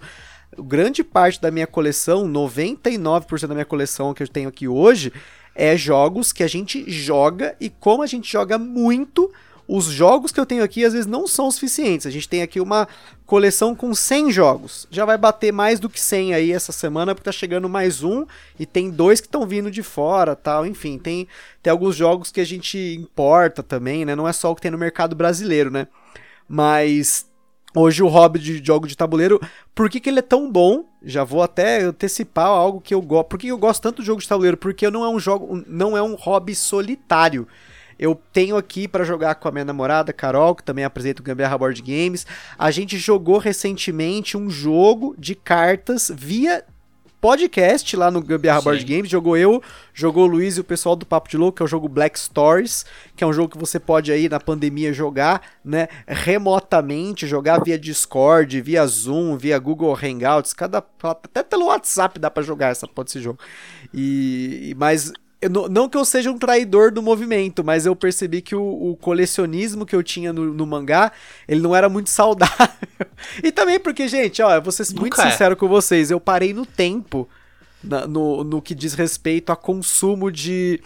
C: grande parte da minha coleção, 99% da minha coleção que eu tenho aqui hoje, é jogos que a gente joga e como a gente joga muito, os jogos que eu tenho aqui às vezes não são suficientes. A gente tem aqui uma coleção com 100 jogos. Já vai bater mais do que 100 aí essa semana, porque tá chegando mais um e tem dois que estão vindo de fora, tal. Enfim, tem, tem alguns jogos que a gente importa também, né? Não é só o que tem no mercado brasileiro, né? Mas Hoje o hobby de jogo de tabuleiro, por que, que ele é tão bom? Já vou até antecipar algo que eu gosto. Por que eu gosto tanto de jogo de tabuleiro? Porque não é um jogo, não é um hobby solitário. Eu tenho aqui para jogar com a minha namorada Carol, que também apresenta o Gambiarra Board Games. A gente jogou recentemente um jogo de cartas via podcast lá no Gambiarra Board Games. Jogou eu, jogou o Luiz e o pessoal do Papo de Louco, que é o jogo Black Stories, que é um jogo que você pode aí na pandemia jogar, né, remotamente, jogar via Discord, via Zoom, via Google Hangouts, cada até pelo WhatsApp dá para jogar essa pode ser jogo. E mas eu, não que eu seja um traidor do movimento, mas eu percebi que o, o colecionismo que eu tinha no, no, mangá, ele não era muito [laughs] saudável. e também porque, gente, ó, eu vou ser Nunca muito é. sincero com vocês, eu parei no tempo na, no, no que diz respeito a consumo de,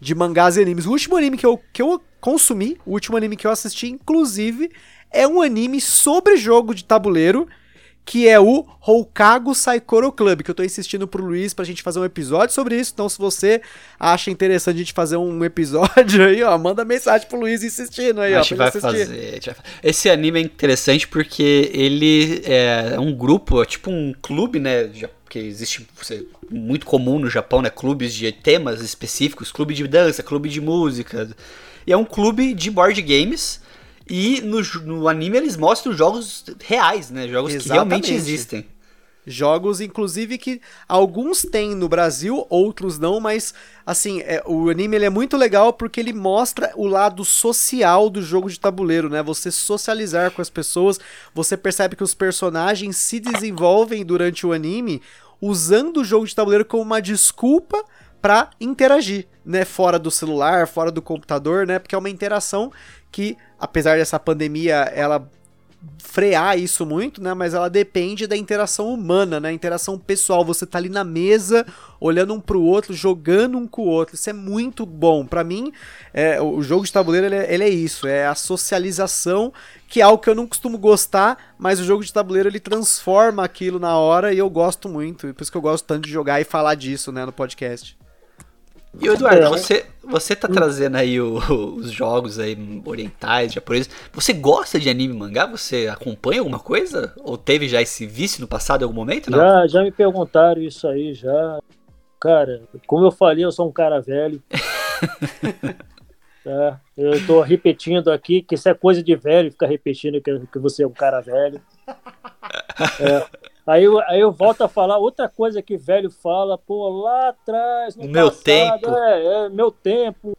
C: de mangás e animes. O último anime que eu, que eu consumi, o último anime que eu assisti, inclusive, é um anime sobre jogo de tabuleiro que é o Hokago Saikoro Club, que eu tô insistindo pro Luiz pra gente fazer um episódio sobre isso. Então, se você acha interessante a gente fazer um episódio [laughs] aí, ó, manda mensagem pro Luiz insistindo aí,
B: a
C: ó.
B: gente vai fazer, Esse anime é interessante porque ele é um grupo, é tipo um clube, né? Que existe muito comum no Japão, né? Clubes de temas específicos, clube de dança, clube de música. E é um clube de board games e no, no anime eles mostram jogos reais, né? Jogos Exatamente. que realmente existem.
C: Jogos, inclusive, que alguns têm no Brasil, outros não, mas assim, é, o anime ele é muito legal porque ele mostra o lado social do jogo de tabuleiro, né? Você socializar com as pessoas, você percebe que os personagens se desenvolvem durante o anime usando o jogo de tabuleiro como uma desculpa para interagir, né, fora do celular, fora do computador, né? Porque é uma interação que, apesar dessa pandemia, ela frear isso muito, né? Mas ela depende da interação humana, né? Interação pessoal. Você tá ali na mesa, olhando um pro outro, jogando um com o outro. Isso é muito bom. para mim, é, o jogo de tabuleiro ele é, ele é, isso, é a socialização, que é algo que eu não costumo gostar, mas o jogo de tabuleiro ele transforma aquilo na hora e eu gosto muito. Por isso que eu gosto tanto de jogar e falar disso, né, no podcast.
B: E Eduardo, é. você, você tá trazendo aí o, os jogos aí orientais, japoneses. Você gosta de anime e mangá? Você acompanha alguma coisa? Ou teve já esse vício no passado em algum momento? Não?
D: Já, já me perguntaram isso aí, já. Cara, como eu falei, eu sou um cara velho. [laughs] é, eu tô repetindo aqui que isso é coisa de velho, ficar repetindo que, que você é um cara velho. [laughs] É, Aí eu, aí eu volto a falar outra coisa que velho fala, pô, lá atrás, no
B: meu passado, tempo.
D: É, é, meu tempo.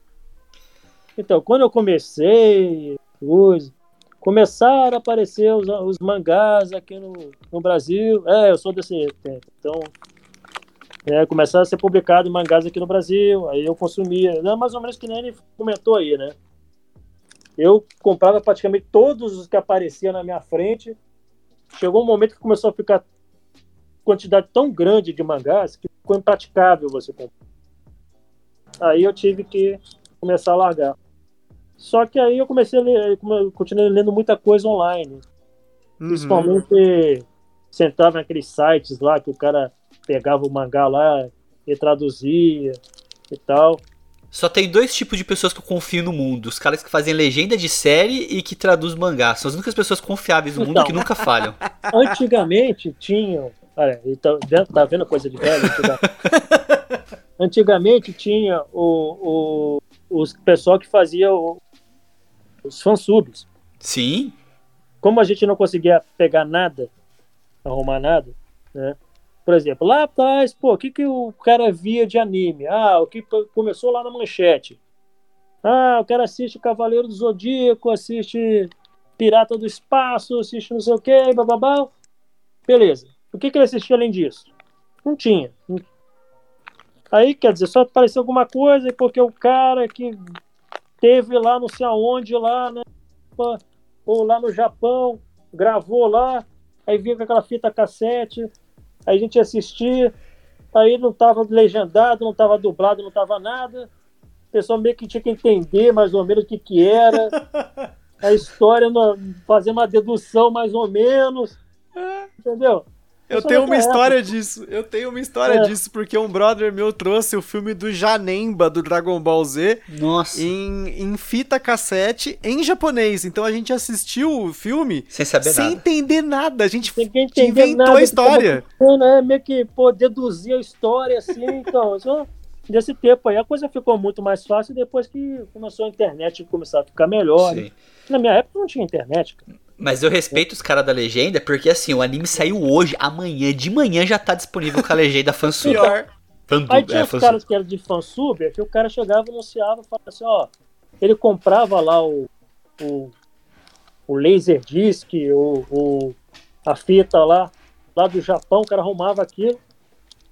D: Então, quando eu comecei, os, começaram a aparecer os, os mangás aqui no, no Brasil. É, eu sou desse tempo. Então, é, começaram a ser publicados mangás aqui no Brasil. Aí eu consumia. Mais ou menos que nem ele comentou aí, né? Eu comprava praticamente todos os que apareciam na minha frente. Chegou um momento que começou a ficar quantidade tão grande de mangás que ficou impraticável você comprar. Aí eu tive que começar a largar. Só que aí eu comecei a ler, continuei lendo muita coisa online. Uhum. Principalmente sentava naqueles sites lá que o cara pegava o mangá lá e traduzia e tal.
B: Só tem dois tipos de pessoas que eu confio no mundo: os caras que fazem legenda de série e que traduzem mangá. São as únicas pessoas confiáveis no mundo então, que nunca falham. [laughs]
D: Antigamente tinham Olha, então, tá vendo coisa de velho? [laughs] Antigamente tinha o, o, os pessoal que fazia o, os fansubs.
B: Sim.
D: Como a gente não conseguia pegar nada, arrumar nada, né? Por exemplo, lá atrás, pô, o que, que o cara via de anime? Ah, o que começou lá na manchete. Ah, o cara assiste Cavaleiro do Zodíaco, assiste Pirata do Espaço, assiste não sei o que, bababá. Beleza. O que, que ele assistia além disso? Não tinha. Aí, quer dizer, só apareceu alguma coisa porque o cara que teve lá não sei aonde, lá, né? Ou lá no Japão, gravou lá, aí vinha com aquela fita cassete, aí a gente assistia, aí não tava legendado, não tava dublado, não tava nada. O pessoal meio que tinha que entender mais ou menos o que, que era. [laughs] A história, fazer uma dedução mais ou menos. Entendeu?
C: Eu tenho uma história disso. Eu tenho uma história é. disso porque um brother meu trouxe o filme do Janemba do Dragon Ball Z
B: Nossa.
C: Em, em fita cassete em japonês. Então a gente assistiu o filme
B: sem saber
C: sem
B: nada.
C: entender nada. A gente inventou nada, a história.
D: né? Meio que pô, deduzir a história assim. [laughs] Então, só desse tempo aí a coisa ficou muito mais fácil depois que começou a internet começar a ficar melhor. Né? Na minha época não tinha internet. Cara.
B: Mas eu respeito os caras da legenda, porque assim, o anime saiu hoje, amanhã, de manhã já tá disponível com a legenda fansub.
D: Pior. Fandu, Aí tinha é, os fansub. caras que eram de fansub, é que o cara chegava, anunciava, falava assim, ó, ele comprava lá o, o, o laser disc, o, o, a fita lá, lá do Japão, o cara arrumava aquilo,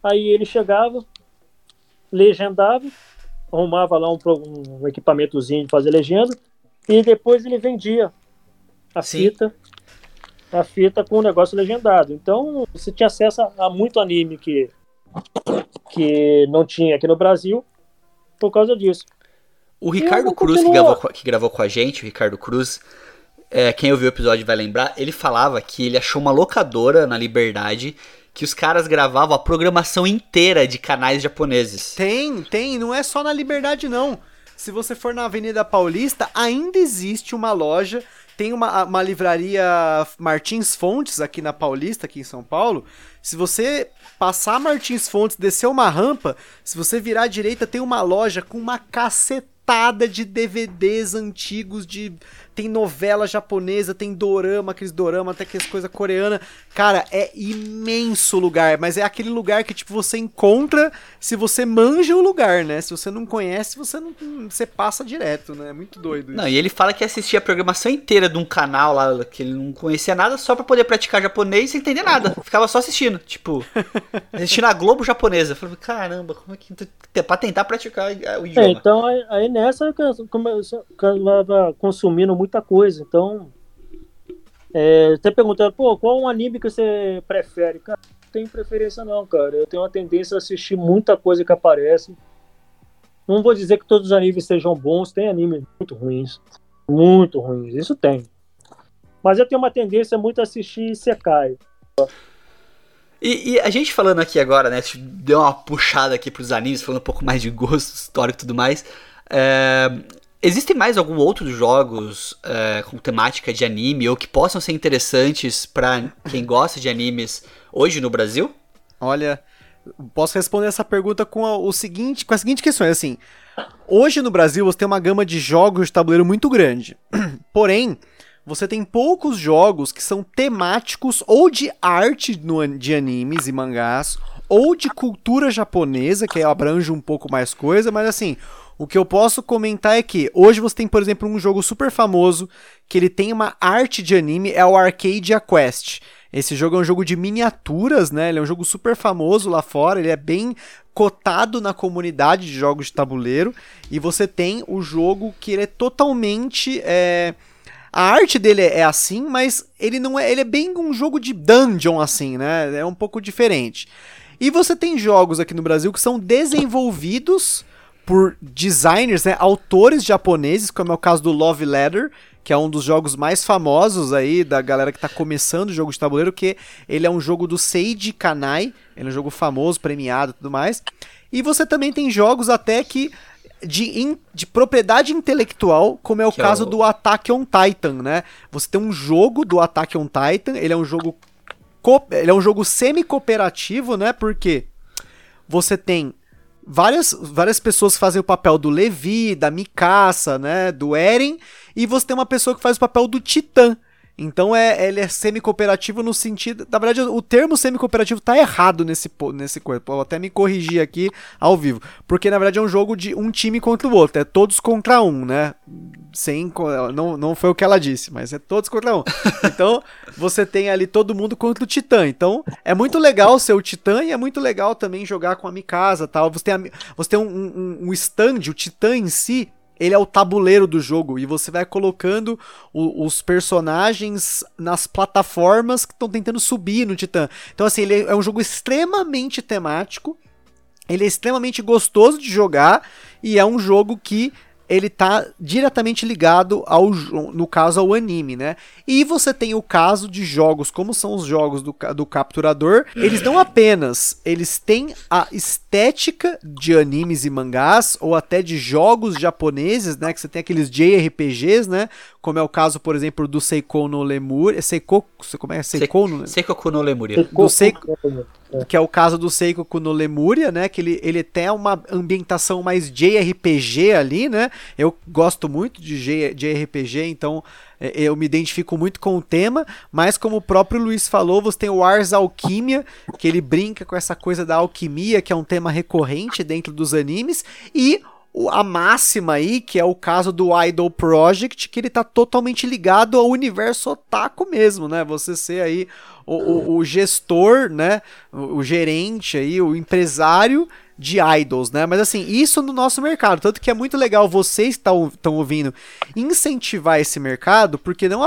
D: aí ele chegava, legendava, arrumava lá um, um equipamentozinho de fazer legenda, e depois ele vendia a Sim. fita a fita com o negócio legendado. Então, você tinha acesso a muito anime que, que não tinha aqui no Brasil por causa disso.
B: O Ricardo Cruz, que gravou, que gravou com a gente, o Ricardo Cruz, é, quem ouviu o episódio vai lembrar, ele falava que ele achou uma locadora na Liberdade que os caras gravavam a programação inteira de canais japoneses.
C: Tem, tem, não é só na Liberdade não. Se você for na Avenida Paulista, ainda existe uma loja, tem uma, uma livraria Martins Fontes aqui na Paulista, aqui em São Paulo. Se você passar Martins Fontes, descer uma rampa, se você virar à direita, tem uma loja com uma cacetada de DVDs antigos de tem novela japonesa, tem dorama, aqueles dorama, até aquelas coisas coreanas. Cara, é imenso lugar, mas é aquele lugar que, tipo, você encontra se você manja o lugar, né? Se você não conhece, você não você passa direto, né? É muito doido.
B: Isso. Não, e ele fala que assistia a programação inteira de um canal lá que ele não conhecia nada só para poder praticar japonês sem entender nada. Ficava só assistindo, tipo, [laughs] assistindo a Globo japonesa. Eu falei, caramba, como é que pra tentar praticar o idioma.
D: É, então aí, aí nessa começou consumindo muito muita coisa. Então, é, até perguntando, pô, qual anime que você prefere? Cara, não tenho preferência não, cara. Eu tenho uma tendência a assistir muita coisa que aparece. Não vou dizer que todos os animes sejam bons, tem animes muito ruins. Muito ruins, isso tem. Mas eu tenho uma tendência muito a assistir Sekai.
B: E, e, a gente falando aqui agora, né? Deu uma puxada aqui pros animes, falando um pouco mais de gosto histórico e tudo mais. É, Existem mais algum outros jogos é, com temática de anime ou que possam ser interessantes para quem gosta de animes hoje no Brasil?
C: Olha, posso responder essa pergunta com a, o seguinte, com a seguinte questão, é assim, hoje no Brasil você tem uma gama de jogos de tabuleiro muito grande. [clears throat] Porém, você tem poucos jogos que são temáticos ou de arte no, de animes e mangás ou de cultura japonesa, que abrange um pouco mais coisa, mas assim, o que eu posso comentar é que hoje você tem, por exemplo, um jogo super famoso que ele tem uma arte de anime, é o Arcadia Quest. Esse jogo é um jogo de miniaturas, né? Ele é um jogo super famoso lá fora, ele é bem cotado na comunidade de jogos de tabuleiro. E você tem o jogo que ele é totalmente. É... A arte dele é assim, mas ele não é. Ele é bem um jogo de dungeon, assim, né? É um pouco diferente. E você tem jogos aqui no Brasil que são desenvolvidos por designers, né, autores japoneses, como é o caso do Love Letter, que é um dos jogos mais famosos aí da galera que está começando o jogo de tabuleiro, que ele é um jogo do Seiji Kanai, ele é um jogo famoso, premiado e tudo mais. E você também tem jogos até que de, in, de propriedade intelectual, como é o que caso é o... do Attack on Titan, né? Você tem um jogo do Attack on Titan, ele é um jogo ele é um jogo semi-cooperativo, né? Porque você tem várias, várias pessoas fazem o papel do Levi, da Mikasa, né, do Eren, e você tem uma pessoa que faz o papel do Titã. Então é, ele é semi-cooperativo no sentido. Na verdade, o termo semi-cooperativo tá errado nesse, nesse corpo. Vou até me corrigir aqui ao vivo. Porque na verdade é um jogo de um time contra o outro. É todos contra um, né? Sem. Não, não foi o que ela disse, mas é todos contra um. [laughs] Então, você tem ali todo mundo contra o Titã. Então, é muito legal ser o Titã e é muito legal também jogar com a Mikasa tal. Você tem, a, você tem um, um, um stand, o Titã em si, ele é o tabuleiro do jogo e você vai colocando o, os personagens nas plataformas que estão tentando subir no Titã. Então, assim, ele é um jogo extremamente temático, ele é extremamente gostoso de jogar e é um jogo que ele tá diretamente ligado ao no caso ao anime, né? E você tem o caso de jogos, como são os jogos do, do capturador, eles não apenas eles têm a estética de animes e mangás ou até de jogos japoneses, né, que você tem aqueles JRPGs, né, como é o caso, por exemplo, do Seiko no Lemur, Seiko, como é? Seiko no,
B: Seiko no Lemuria.
C: Do Seiko, que é o caso do Seiko no Lemuria, né, que ele, ele tem uma ambientação mais JRPG ali, né, eu gosto muito de JRPG, então é, eu me identifico muito com o tema, mas como o próprio Luiz falou, você tem o Ars Alquimia, que ele brinca com essa coisa da alquimia, que é um tema recorrente dentro dos animes, e a máxima aí, que é o caso do Idol Project, que ele tá totalmente ligado ao universo otaku mesmo, né? Você ser aí o, o, o gestor, né? O, o gerente aí, o empresário de idols, né? Mas assim, isso no nosso mercado. Tanto que é muito legal vocês que estão ouvindo incentivar esse mercado, porque não,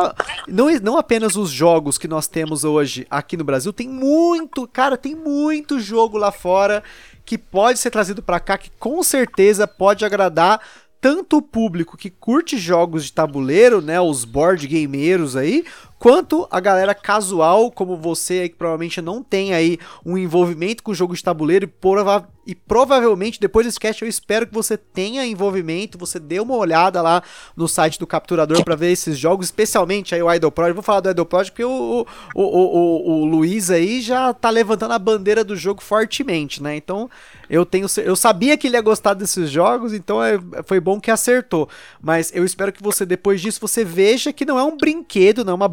C: não, não apenas os jogos que nós temos hoje aqui no Brasil, tem muito, cara, tem muito jogo lá fora que pode ser trazido para cá, que com certeza pode agradar tanto o público que curte jogos de tabuleiro, né, os board gameiros aí, quanto a galera casual, como você aí, que provavelmente não tem aí um envolvimento com o jogo de tabuleiro e, prova e provavelmente depois desse cast eu espero que você tenha envolvimento, você dê uma olhada lá no site do Capturador para ver esses jogos, especialmente aí o Idol Project. Vou falar do Idol Project porque o, o, o, o, o Luiz aí já tá levantando a bandeira do jogo fortemente, né? Então eu tenho eu sabia que ele ia gostar desses jogos, então é, foi bom que acertou. Mas eu espero que você depois disso você veja que não é um brinquedo, não é uma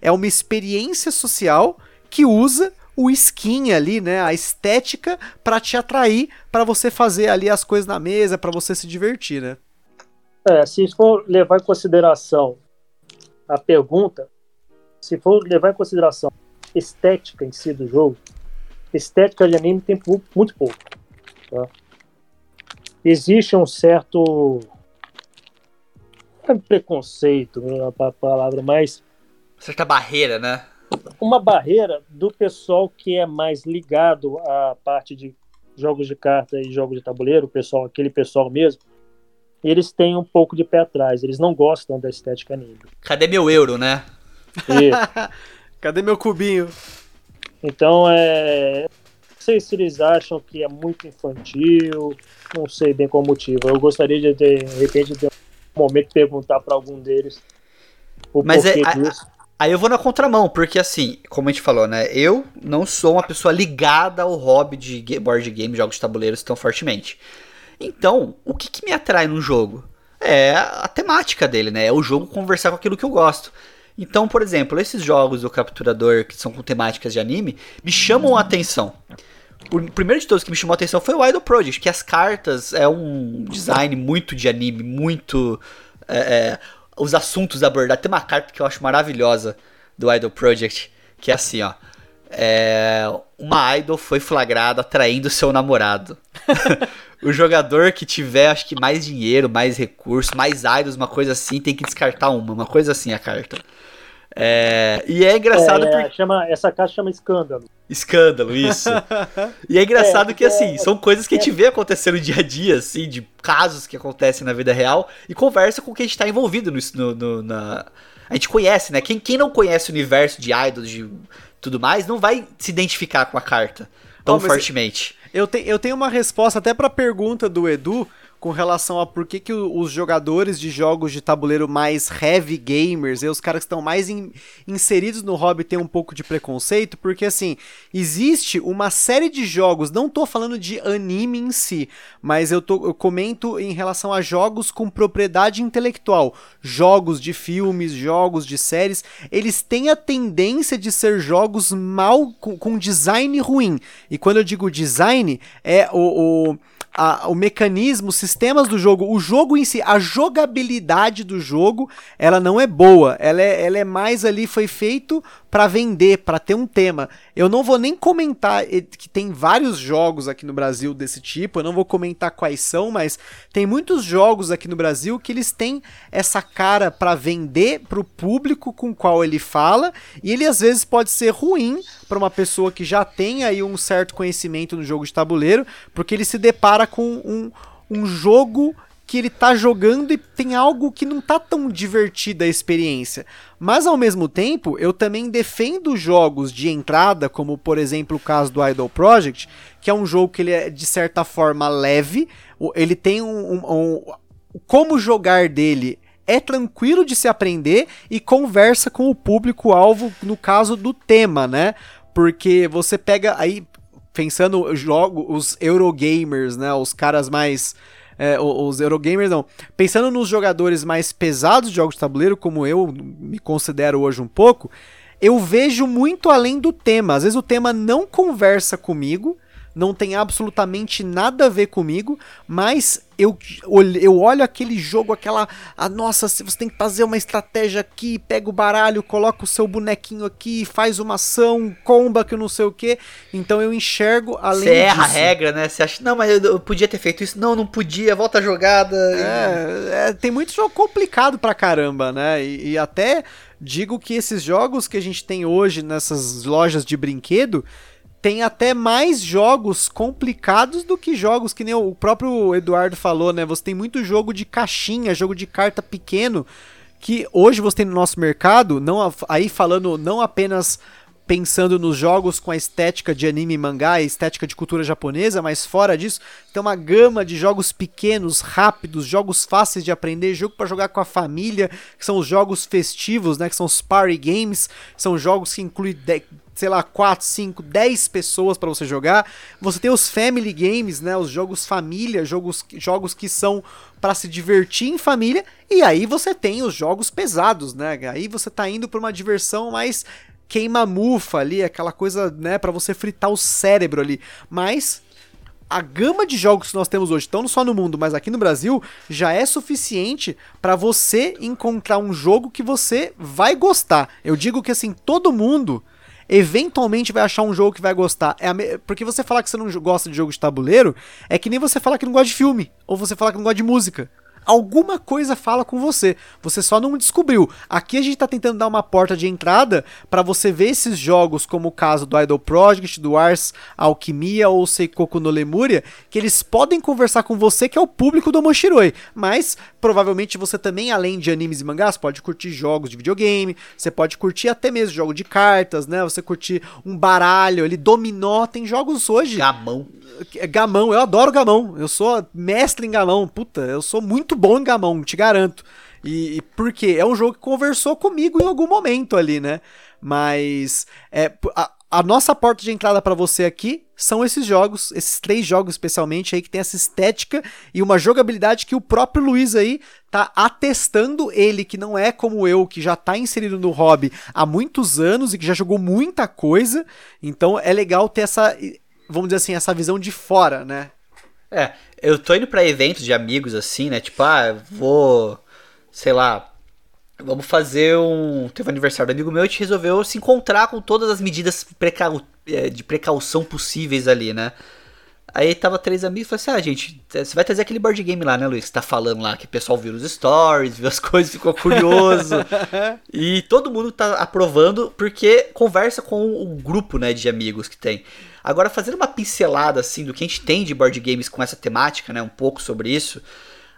C: é uma experiência social que usa o skin ali, né, a estética para te atrair, para você fazer ali as coisas na mesa, para você se divertir, né?
D: É, se for levar em consideração a pergunta, se for levar em consideração estética em si do jogo, estética de anime tem muito pouco. Tá? Existe um certo é preconceito, é a palavra, mas
B: certa barreira, né?
D: Uma barreira do pessoal que é mais ligado à parte de jogos de carta e jogos de tabuleiro, o pessoal, aquele pessoal mesmo, eles têm um pouco de pé atrás, eles não gostam da estética anime.
B: Cadê meu euro, né?
C: E... [laughs] Cadê meu cubinho?
D: Então, é. Não sei se eles acham que é muito infantil, não sei bem qual motivo. Eu gostaria de, de, de repente, de um momento perguntar para algum deles
B: o Mas porquê é, disso. Aí eu vou na contramão, porque assim, como a gente falou, né? Eu não sou uma pessoa ligada ao hobby de board game, jogos de tabuleiros tão fortemente. Então, o que, que me atrai num jogo? É a temática dele, né? É o jogo conversar com aquilo que eu gosto. Então, por exemplo, esses jogos do capturador que são com temáticas de anime me chamam a atenção. O primeiro de todos que me chamou a atenção foi o Idol Project, que as cartas é um design muito de anime, muito. É, é, os assuntos abordados. Tem uma carta que eu acho maravilhosa do Idol Project, que é assim, ó. É, uma idol foi flagrada traindo seu namorado. [laughs] o jogador que tiver, acho que mais dinheiro, mais recursos, mais idols, uma coisa assim, tem que descartar uma, uma coisa assim a carta. É, e é engraçado
D: é, porque... chama Essa caixa chama escândalo.
B: Escândalo, isso. [laughs] e é engraçado é, que, assim, é, são coisas que a gente é. vê acontecer no dia a dia, assim, de casos que acontecem na vida real, e conversa com quem a gente está envolvido no, no, no, na... A gente conhece, né? Quem, quem não conhece o universo de idols, de tudo mais, não vai se identificar com a carta tão fortemente.
C: Eu, te, eu tenho uma resposta até pra pergunta do Edu, com relação a por que, que os jogadores de jogos de tabuleiro mais heavy gamers, e os caras que estão mais in, inseridos no hobby têm um pouco de preconceito, porque assim, existe uma série de jogos, não tô falando de anime em si, mas eu, tô, eu comento em relação a jogos com propriedade intelectual, jogos de filmes, jogos de séries, eles têm a tendência de ser jogos mal, com, com design ruim. E quando eu digo design, é o, o a, o mecanismo, os sistemas do jogo, o jogo em si, a jogabilidade do jogo, ela não é boa. Ela é, ela é mais ali, foi feito para vender, para ter um tema. Eu não vou nem comentar que tem vários jogos aqui no Brasil desse tipo, eu não vou comentar quais são, mas tem muitos jogos aqui no Brasil que eles têm essa cara para vender pro público com o qual ele fala, e ele às vezes pode ser ruim para uma pessoa que já tem aí um certo conhecimento no jogo de tabuleiro, porque ele se depara com um, um jogo que ele tá jogando e tem algo que não tá tão divertida a experiência. Mas ao mesmo tempo, eu também defendo jogos de entrada, como por exemplo o caso do Idol Project, que é um jogo que ele é de certa forma leve, ele tem um, um, um como jogar dele é tranquilo de se aprender e conversa com o público-alvo no caso do tema, né? Porque você pega aí, pensando jogo, os Eurogamers, né? Os caras mais é, os Eurogamers não. Pensando nos jogadores mais pesados de jogos de tabuleiro, como eu me considero hoje um pouco, eu vejo muito além do tema. Às vezes o tema não conversa comigo, não tem absolutamente nada a ver comigo, mas eu, eu olho aquele jogo, aquela. Ah, nossa, você tem que fazer uma estratégia aqui, pega o baralho, coloca o seu bonequinho aqui, faz uma ação, comba que não sei o que. Então eu enxergo além Você
B: erra a regra, né? Você acha, não, mas eu, eu, podia ter feito isso. Não, não podia, volta a jogada.
C: É, é tem muito jogo complicado pra caramba, né? e, e até digo que esses jogos que a gente tem hoje nessas lojas de brinquedo tem até mais jogos complicados do que jogos que nem o próprio Eduardo falou, né? Você tem muito jogo de caixinha, jogo de carta pequeno, que hoje você tem no nosso mercado, não aí falando não apenas pensando nos jogos com a estética de anime e mangá, estética de cultura japonesa, mas fora disso, tem uma gama de jogos pequenos, rápidos, jogos fáceis de aprender, jogo para jogar com a família, que são os jogos festivos, né, que são os party games, são jogos que incluem sei lá, 4, 5, 10 pessoas para você jogar. Você tem os family games, né, os jogos família, jogos, jogos que são para se divertir em família, e aí você tem os jogos pesados, né? Aí você tá indo para uma diversão mais queima-mufa ali, aquela coisa, né, para você fritar o cérebro ali. Mas a gama de jogos que nós temos hoje, não só no mundo, mas aqui no Brasil, já é suficiente para você encontrar um jogo que você vai gostar. Eu digo que assim, todo mundo eventualmente vai achar um jogo que vai gostar. É me... Porque você falar que você não gosta de jogo de tabuleiro é que nem você falar que não gosta de filme, ou você falar que não gosta de música alguma coisa fala com você. Você só não descobriu. Aqui a gente está tentando dar uma porta de entrada para você ver esses jogos, como o caso do Idol Project, do Ars Alquimia ou Seikoku no Lemuria, que eles podem conversar com você, que é o público do Moshiroi. Mas provavelmente você também, além de animes e mangás, pode curtir jogos de videogame, você pode curtir até mesmo jogo de cartas, né? Você curtir um baralho, ele dominó, tem jogos hoje.
B: Gamão.
C: Gamão, eu adoro gamão. Eu sou mestre em gamão. Puta, eu sou muito bom em gamão, te garanto. E, e porque é um jogo que conversou comigo em algum momento ali, né? Mas é, a, a nossa porta de entrada para você aqui são esses jogos, esses três jogos especialmente aí que tem essa estética e uma jogabilidade que o próprio Luiz aí tá atestando ele que não é como eu, que já tá inserido no hobby há muitos anos e que já jogou muita coisa. Então é legal ter essa vamos dizer assim, essa visão de fora, né?
B: É, eu tô indo para eventos de amigos assim, né? Tipo, ah, vou, sei lá, vamos fazer um. Teve um aniversário do amigo meu e a gente resolveu se encontrar com todas as medidas precau... É, de precaução possíveis ali, né? Aí tava três amigos e falei assim: ah, gente, você vai trazer aquele board game lá, né, Luiz? Que tá falando lá, que o pessoal viu os stories, viu as [laughs] coisas, ficou curioso. e todo mundo tá aprovando porque conversa com o grupo, né, de amigos que tem. Agora, fazendo uma pincelada assim do que a gente tem de board games com essa temática, né, um pouco sobre isso.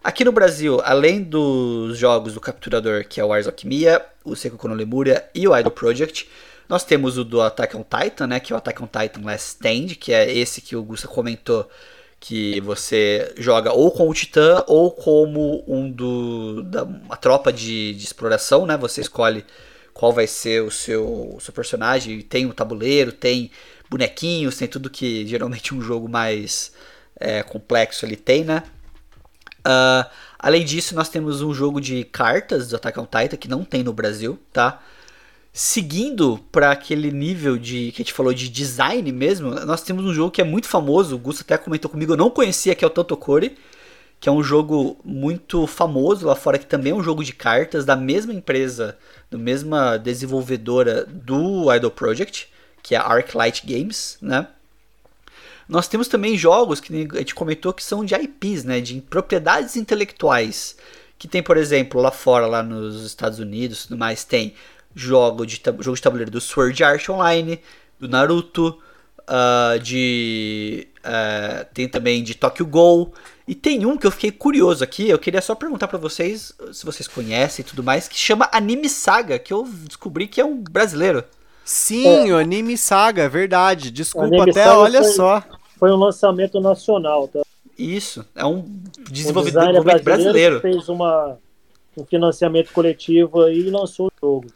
B: Aqui no Brasil, além dos jogos do capturador, que é o Ars Alquimia, o Seiko no Lemuria e o Idol Project, nós temos o do Attack on Titan, né, que é o Attack on Titan Last Stand, que é esse que o Gusta comentou, que você joga ou com o Titã ou como um do da uma tropa de, de exploração, né? Você escolhe qual vai ser o seu, o seu personagem, tem o tabuleiro, tem bonequinhos, tem tudo que geralmente um jogo mais é, complexo ele tem, né? Uh, além disso, nós temos um jogo de cartas do Attack on Titan que não tem no Brasil, tá? Seguindo para aquele nível de que a gente falou de design mesmo, nós temos um jogo que é muito famoso, o Gusto até comentou comigo, eu não conhecia, que é o Totokori, que é um jogo muito famoso lá fora, que também é um jogo de cartas da mesma empresa, da mesma desenvolvedora do Idol Project que é a Arclight Games, né? Nós temos também jogos que a gente comentou que são de IPs, né, de propriedades intelectuais, que tem, por exemplo, lá fora, lá nos Estados Unidos, tudo mais, tem jogo de jogo de tabuleiro do Sword Art Online, do Naruto, uh, de uh, tem também de Tokyo Ghoul e tem um que eu fiquei curioso aqui, eu queria só perguntar para vocês se vocês conhecem e tudo mais, que chama Anime Saga, que eu descobri que é um brasileiro.
C: Sim, é. o Anime Saga, é verdade. Desculpa até, olha
D: foi,
C: só.
D: Foi um lançamento nacional, tá?
B: Isso, é um desenvolvedor brasileiro, brasileiro.
D: fez uma, um financiamento coletivo aí e lançou o jogo.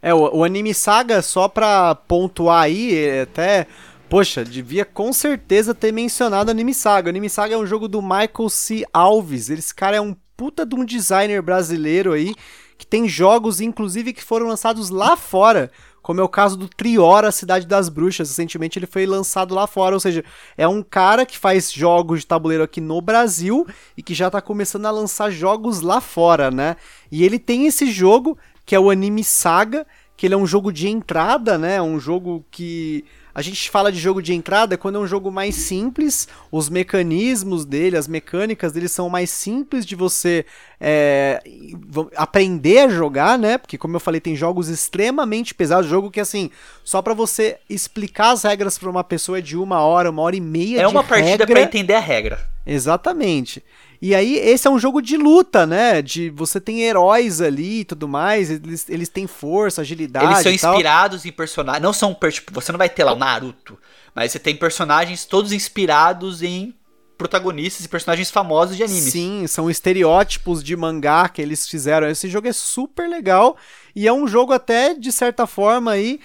C: É, o, o Anime Saga, só pra pontuar aí, é até. Poxa, devia com certeza ter mencionado Anime Saga. O Anime Saga é um jogo do Michael C. Alves. Esse cara é um puta de um designer brasileiro aí, que tem jogos, inclusive, que foram lançados lá fora como é o caso do Triora, Cidade das Bruxas. Recentemente ele foi lançado lá fora, ou seja, é um cara que faz jogos de tabuleiro aqui no Brasil e que já tá começando a lançar jogos lá fora, né? E ele tem esse jogo que é o Anime Saga, que ele é um jogo de entrada, né? Um jogo que a gente fala de jogo de entrada quando é um jogo mais simples, os mecanismos dele, as mecânicas dele são mais simples de você é, aprender a jogar, né? Porque, como eu falei, tem jogos extremamente pesados, jogo que, assim, só para você explicar as regras para uma pessoa é de uma hora, uma hora e meia.
B: É uma partida para entender a regra.
C: Exatamente. E aí, esse é um jogo de luta, né? De você tem heróis ali e tudo mais, eles, eles têm força, agilidade.
B: Eles são inspirados em personagens. Não são. Tipo, você não vai ter lá o Naruto, mas você tem personagens todos inspirados em protagonistas e personagens famosos de anime.
C: Sim, são estereótipos de mangá que eles fizeram. Esse jogo é super legal e é um jogo até de certa forma aí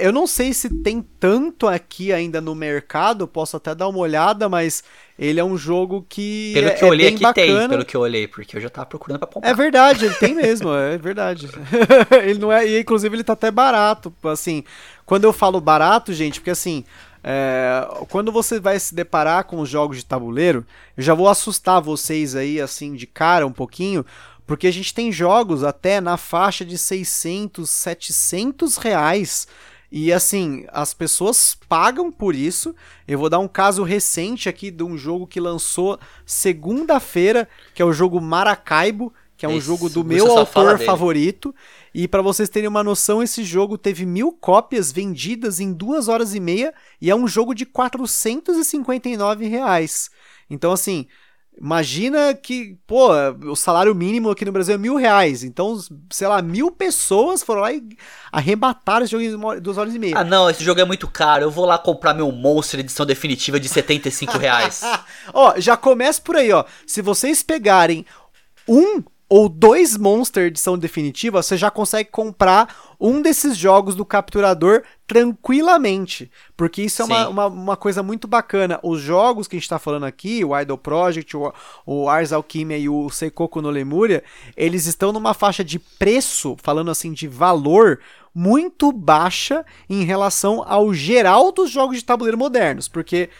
C: eu não sei se tem tanto aqui ainda no mercado, posso até dar uma olhada, mas ele é um jogo que.
B: Pelo que
C: é,
B: eu olhei, aqui
C: bacana.
B: tem, pelo que eu olhei, porque eu já tava procurando pra comprar.
C: É verdade, ele tem mesmo, é verdade. [laughs] ele não é. E inclusive ele tá até barato. Assim, quando eu falo barato, gente, porque assim. É, quando você vai se deparar com os jogos de tabuleiro, eu já vou assustar vocês aí, assim, de cara um pouquinho, porque a gente tem jogos até na faixa de 600, 700 reais e assim, as pessoas pagam por isso. Eu vou dar um caso recente aqui de um jogo que lançou segunda-feira, que é o jogo Maracaibo, que é um isso, jogo do meu autor favorito. E para vocês terem uma noção, esse jogo teve mil cópias vendidas em duas horas e meia e é um jogo de 459 reais. Então, assim, Imagina que, pô, o salário mínimo aqui no Brasil é mil reais. Então, sei lá, mil pessoas foram lá e arrebataram esse jogo em duas horas e meia.
B: Ah, não, esse jogo é muito caro. Eu vou lá comprar meu Monster edição definitiva de 75 reais. [laughs]
C: ó, já começa por aí, ó. Se vocês pegarem um ou dois Monster edição definitiva, você já consegue comprar um desses jogos do capturador tranquilamente. Porque isso é uma, uma, uma, coisa muito bacana. Os jogos que a gente está falando aqui, o Idol Project, o, o Ars Alchemia e o Seikoku no Lemuria, eles estão numa faixa de preço, falando assim, de valor, muito baixa em relação ao geral dos jogos de tabuleiro modernos. Porque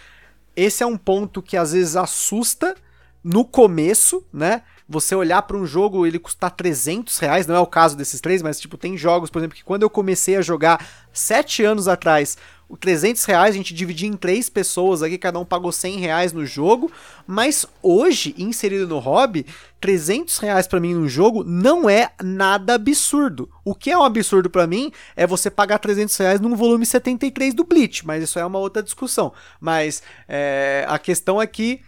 C: esse é um ponto que às vezes assusta no começo, né? Você olhar para um jogo ele custar 300 reais, não é o caso desses três, mas tipo, tem jogos, por exemplo, que quando eu comecei a jogar sete anos atrás, o 300 reais a gente dividia em três pessoas aqui, cada um pagou 100 reais no jogo, mas hoje, inserido no hobby, 300 reais para mim num jogo não é nada absurdo. O que é um absurdo para mim é você pagar 300 reais num volume 73 do Bleach, mas isso é uma outra discussão. Mas é, a questão é que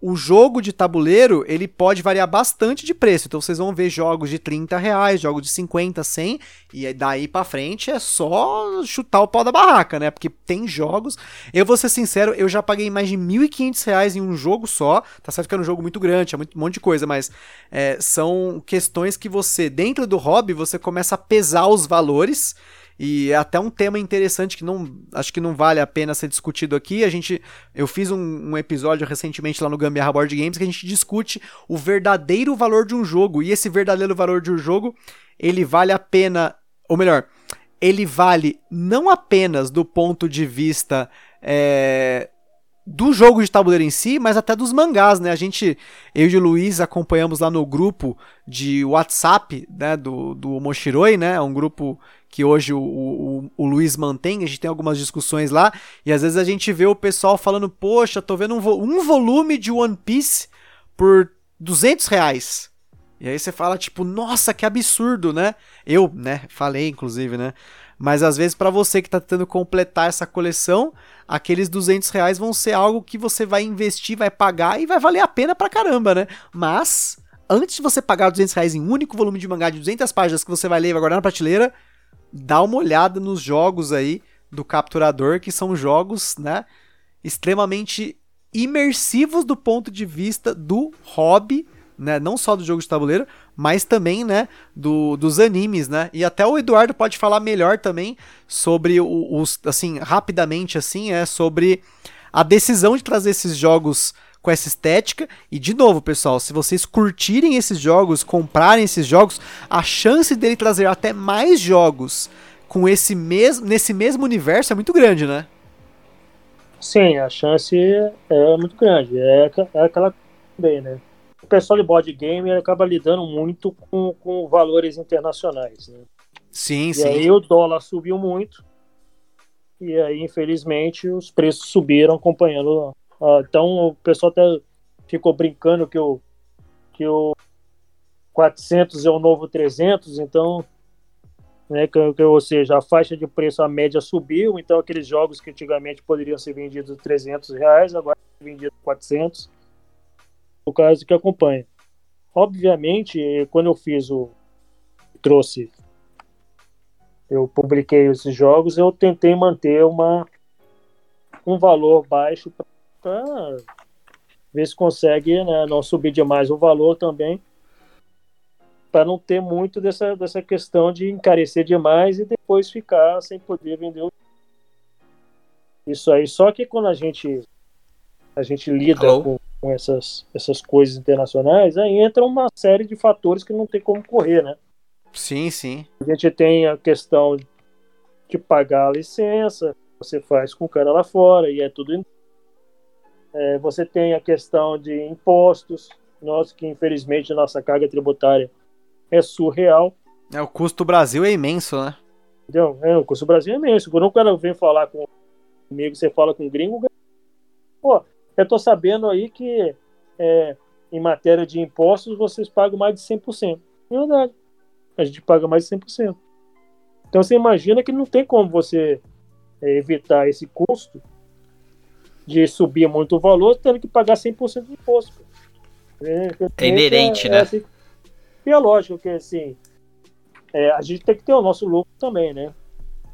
C: o jogo de tabuleiro ele pode variar bastante de preço. Então vocês vão ver jogos de 30 reais, jogos de 50, 100, e daí para frente é só chutar o pau da barraca, né? Porque tem jogos. Eu vou ser sincero, eu já paguei mais de 1.500 reais em um jogo só. Tá certo que era um jogo muito grande, é um monte de coisa, mas é, são questões que você, dentro do hobby, você começa a pesar os valores e é até um tema interessante que não acho que não vale a pena ser discutido aqui. A gente eu fiz um, um episódio recentemente lá no Gambiarra Board Games que a gente discute o verdadeiro valor de um jogo. E esse verdadeiro valor de um jogo, ele vale a pena, ou melhor, ele vale não apenas do ponto de vista é, do jogo de tabuleiro em si, mas até dos mangás, né? A gente, eu e o Luiz acompanhamos lá no grupo de WhatsApp, né, do, do Moshiroi, né? É um grupo que hoje o, o, o, Luiz mantém, a gente tem algumas discussões lá, e às vezes a gente vê o pessoal falando, poxa, tô vendo um, vo um volume de One Piece por 200 reais. E aí você fala, tipo, nossa, que absurdo, né? Eu, né, falei, inclusive, né? Mas às vezes para você que tá tentando completar essa coleção, aqueles 200 reais vão ser algo que você vai investir, vai pagar e vai valer a pena pra caramba, né? Mas, antes de você pagar 200 reais em um único volume de mangá de 200 páginas que você vai ler e vai guardar na prateleira, dá uma olhada nos jogos aí do capturador, que são jogos, né, extremamente imersivos do ponto de vista do hobby, né, não só do jogo de tabuleiro, mas também, né, do, dos animes, né, e até o Eduardo pode falar melhor também sobre os, assim, rapidamente assim, é sobre a decisão de trazer esses jogos com essa estética. E de novo, pessoal, se vocês curtirem esses jogos, comprarem esses jogos, a chance dele trazer até mais jogos com esse mesmo nesse mesmo universo é muito grande, né?
D: Sim, a chance é muito grande. É, é aquela bem, né? O pessoal de board game acaba lidando muito com, com valores internacionais, né?
C: Sim,
D: e
C: sim.
D: aí o dólar subiu muito E aí, infelizmente, os preços subiram acompanhando. Uh, então, o pessoal até ficou brincando que o, que o 400 é o novo 300, então, né, que, que, ou seja, a faixa de preço, a média subiu, então aqueles jogos que antigamente poderiam ser vendidos 300 reais, agora vendidos 400, o caso que acompanha. Obviamente, quando eu fiz o trouxe eu publiquei esses jogos, eu tentei manter uma, um valor baixo para ver se consegue né, não subir demais o valor também, para não ter muito dessa, dessa questão de encarecer demais e depois ficar sem poder vender o... isso aí. Só que quando a gente a gente lida com, com, essas, essas coisas internacionais, aí entra uma série de fatores que não tem como correr, né?
C: Sim, sim.
D: A gente tem a questão de pagar a licença, você faz com o cara lá fora e é tudo. É, você tem a questão de impostos, nós que infelizmente nossa carga tributária é surreal.
C: É, o custo do Brasil é imenso, né?
D: Entendeu? É, o custo do Brasil é imenso. Quando o cara vem falar comigo, você fala com o gringo, pô, eu tô sabendo aí que é, em matéria de impostos vocês pagam mais de 100%. É verdade a gente paga mais de 100%. Então você imagina que não tem como você é, evitar esse custo de subir muito o valor tendo que pagar 100% de imposto.
B: É, é inerente, é, né? É, assim,
D: e é lógico que assim, é, a gente tem que ter o nosso lucro também, né?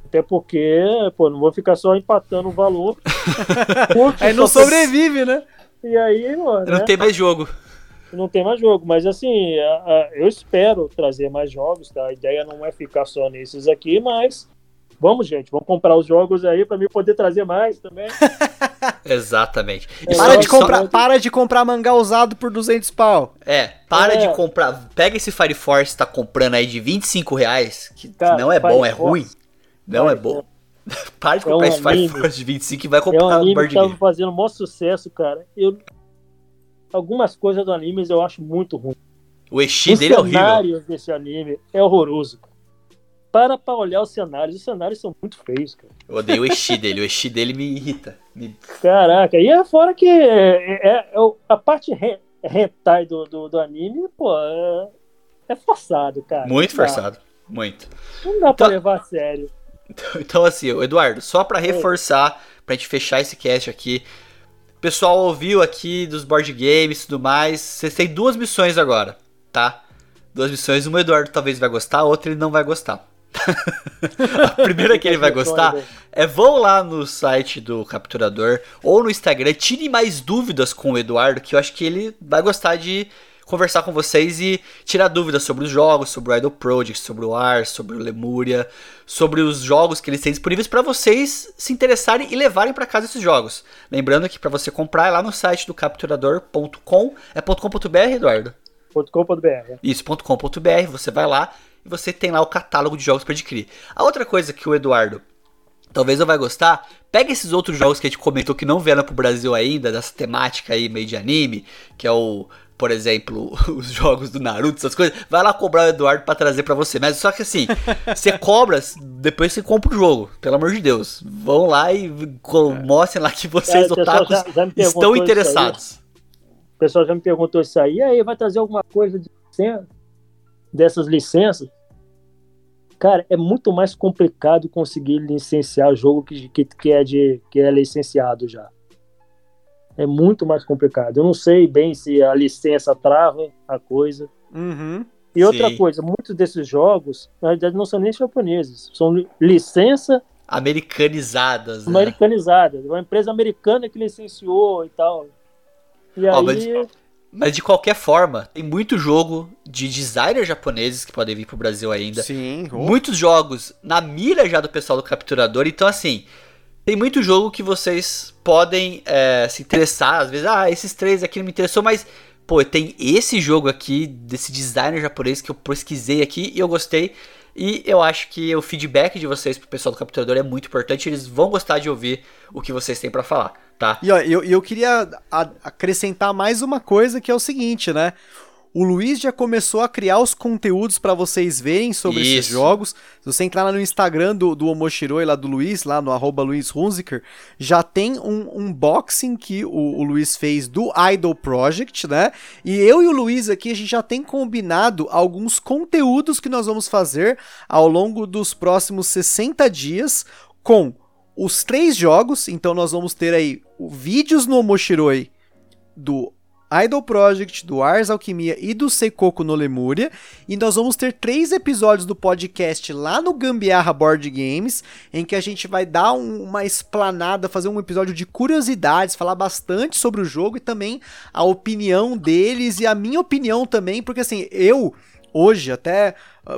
D: Até porque, pô, não vou ficar só empatando o valor. [laughs]
C: aí não sobrevive, né?
D: E aí, mano.
B: Não
D: né?
B: tem mais jogo
D: não tem mais jogo. Mas assim, a, a, eu espero trazer mais jogos, tá? A ideia não é ficar só nesses aqui, mas vamos, gente, vamos comprar os jogos aí para mim poder trazer mais também. [laughs]
B: Exatamente.
C: É, para, de comprar, só... para de comprar mangá usado por 200 pau.
B: É, para é. de comprar. Pega esse Fire Force que tá comprando aí de 25 reais, que Cara, não é Fire bom, é Force. ruim. Não é bom. [laughs] para de comprar é um esse Fire Force de 25 e vai comprar
D: é um anime que tava fazendo maior sucesso, cara. Eu algumas coisas do anime eu acho muito ruim.
B: O Eshi dele é horrível. Os cenários
D: desse anime é horroroso. Para pra olhar os cenários, os cenários são muito feios, cara.
B: Eu odeio o Eshi dele, o Eshi dele me irrita. Me...
D: Caraca, e é fora que é, é, é a parte re, hentai do, do, do, anime, pô, é, é forçado, cara.
B: Muito forçado, muito.
D: Não dá então, pra levar a sério.
B: Então, [laughs] então, assim, Eduardo, só para reforçar, pra gente fechar esse cast aqui, pessoal ouviu aqui dos board games e tudo mais. Vocês têm duas missões agora, tá? Duas missões, uma o Eduardo talvez vai gostar, a outra ele não vai gostar. [laughs] a primeira que ele vai gostar é vão lá no site do capturador ou no Instagram, tirem mais dúvidas com o Eduardo, que eu acho que ele vai gostar de conversar com vocês e tirar dúvidas sobre os jogos, sobre o Idle Project, sobre o Ars, sobre o Lemuria, sobre os jogos que eles têm disponíveis para vocês se interessarem e levarem para casa esses jogos. Lembrando que para você comprar é lá no site do capturador.com, é .com.br, Eduardo?
D: .com.br.
B: Isso, .com.br, você vai lá e você tem lá o catálogo de jogos para adquirir. A outra coisa que o Eduardo talvez não vai gostar, pega esses outros jogos que a gente comentou que não vieram pro Brasil ainda, dessa temática aí meio de anime, que é o por exemplo, [laughs] os jogos do Naruto, essas coisas, vai lá cobrar o Eduardo para trazer para você. Mas só que assim, [laughs] você cobra, depois você compra o jogo, pelo amor de Deus. Vão lá e mostrem lá que vocês, é, otakus, já, já estão interessados.
D: O pessoal já me perguntou isso aí. E aí, vai trazer alguma coisa de dessas licenças? Cara, é muito mais complicado conseguir licenciar jogo que, que, que, é, de, que é licenciado já é muito mais complicado. Eu não sei bem se a licença trava a coisa.
C: Uhum,
D: e outra sim. coisa, muitos desses jogos, na verdade, não são nem japoneses, são licença
B: americanizadas.
D: Né? Americanizadas. Uma empresa americana que licenciou e tal. E oh, aí.
B: Mas, mas, de qualquer forma, tem muito jogo de designers japoneses que podem vir pro Brasil ainda.
C: Sim.
B: Oh. Muitos jogos na mira já do pessoal do capturador. Então, assim, tem muito jogo que vocês podem é, se interessar. Às vezes, ah, esses três aqui não me interessou, mas pô, tem esse jogo aqui desse designer japonês que eu pesquisei aqui e eu gostei. E eu acho que o feedback de vocês pro pessoal do capturador é muito importante. Eles vão gostar de ouvir o que vocês têm para falar, tá?
C: E ó, eu, eu queria acrescentar mais uma coisa que é o seguinte, né? O Luiz já começou a criar os conteúdos para vocês verem sobre Isso. esses jogos. Se você entrar lá no Instagram do, do Omoshiroi, lá do Luiz, lá no arroba Luiz Hunziker, já tem um unboxing que o, o Luiz fez do Idol Project, né? E eu e o Luiz aqui, a gente já tem combinado alguns conteúdos que nós vamos fazer ao longo dos próximos 60 dias com os três jogos. Então nós vamos ter aí vídeos no Omoshiroi do Idol Project, do Ars Alquimia e do Seikoku no Lemuria. E nós vamos ter três episódios do podcast lá no Gambiarra Board Games, em que a gente vai dar um, uma explanada, fazer um episódio de curiosidades, falar bastante sobre o jogo e também a opinião deles e a minha opinião também, porque assim, eu hoje, até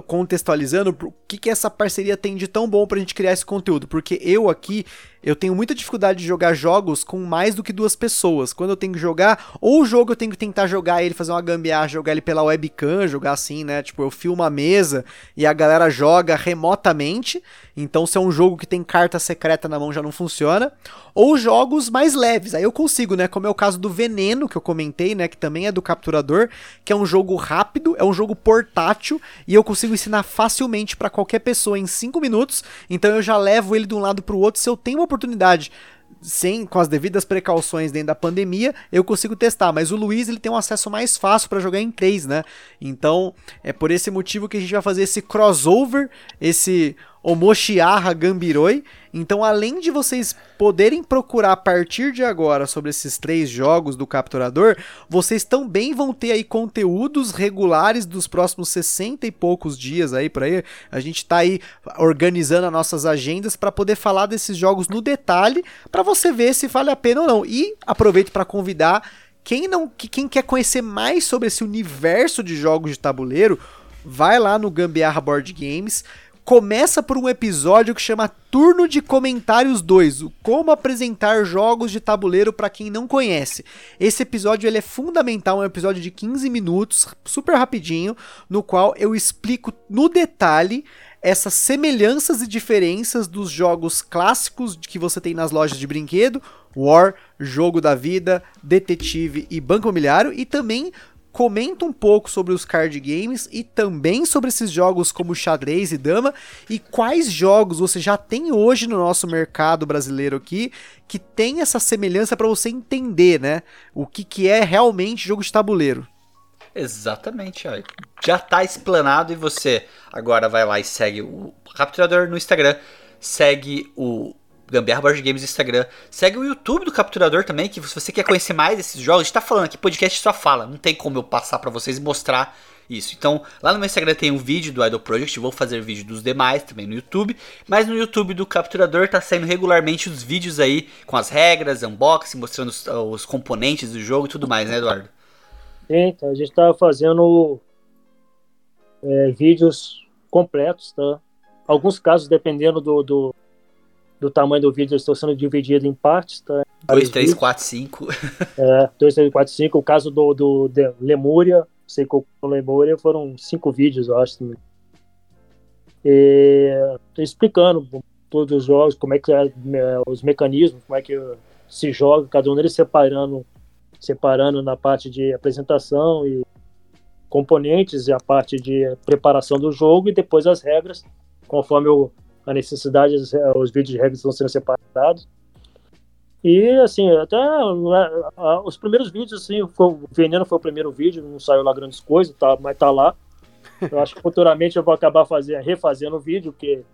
C: contextualizando, o que, que essa parceria tem de tão bom pra gente criar esse conteúdo, porque eu aqui eu tenho muita dificuldade de jogar jogos com mais do que duas pessoas. Quando eu tenho que jogar, ou o jogo eu tenho que tentar jogar ele, fazer uma gambiarra, jogar ele pela webcam, jogar assim, né? Tipo, eu filmo a mesa e a galera joga remotamente. Então, se é um jogo que tem carta secreta na mão, já não funciona. Ou jogos mais leves, aí eu consigo, né? Como é o caso do Veneno, que eu comentei, né? Que também é do Capturador, que é um jogo rápido, é um jogo portátil e eu consigo ensinar facilmente para qualquer pessoa em 5 minutos. Então, eu já levo ele de um lado pro outro se eu tenho uma oportunidade sem com as devidas precauções dentro da pandemia, eu consigo testar, mas o Luiz ele tem um acesso mais fácil para jogar em 3, né? Então, é por esse motivo que a gente vai fazer esse crossover, esse Omoshiarra Gambiroi. Então, além de vocês poderem procurar a partir de agora sobre esses três jogos do Capturador, vocês também vão ter aí conteúdos regulares dos próximos 60 e poucos dias aí por aí. A gente está aí organizando as nossas agendas para poder falar desses jogos no detalhe, para você ver se vale a pena ou não. E aproveito para convidar quem não quem quer conhecer mais sobre esse universo de jogos de tabuleiro, vai lá no Gambiarra Board Games começa por um episódio que chama Turno de Comentários 2, o como apresentar jogos de tabuleiro para quem não conhece. Esse episódio ele é fundamental, é um episódio de 15 minutos, super rapidinho, no qual eu explico no detalhe essas semelhanças e diferenças dos jogos clássicos que você tem nas lojas de brinquedo, War, Jogo da Vida, Detetive e Banco Imobiliário, e também comenta um pouco sobre os card games e também sobre esses jogos como xadrez e dama e quais jogos você já tem hoje no nosso mercado brasileiro aqui que tem essa semelhança para você entender, né? O que, que é realmente jogo de tabuleiro.
B: Exatamente, ó. já tá explanado e você agora vai lá e segue o Capturador no Instagram, segue o Gambiarra Board Games no Instagram. Segue o YouTube do Capturador também, que se você quer conhecer mais desses jogos, a gente tá falando aqui, podcast só fala. Não tem como eu passar para vocês e mostrar isso. Então, lá no meu Instagram tem um vídeo do Idol Project, vou fazer vídeo dos demais também no YouTube, mas no YouTube do Capturador tá saindo regularmente os vídeos aí com as regras, unboxing, mostrando os, os componentes do jogo e tudo mais, né, Eduardo?
D: Sim, então a gente tá fazendo é, vídeos completos, tá? Alguns casos, dependendo do, do do tamanho do vídeo, estou sendo dividido em partes. Tá?
B: 2, 3, 4, 5.
D: É, 2, 3, 4, 5. O caso do, do Lemúria, sei que o Lemúria foram cinco vídeos, eu acho. E, explicando todos os jogos, como é que é, os mecanismos, como é que se joga, cada um deles separando, separando na parte de apresentação e componentes e a parte de preparação do jogo e depois as regras, conforme eu a necessidade, os vídeos de regras estão sendo separados. E, assim, até né, os primeiros vídeos, assim, o Veneno foi o primeiro vídeo, não saiu lá grandes coisas, tá, mas tá lá. Eu acho que futuramente eu vou acabar fazer, refazendo o vídeo, porque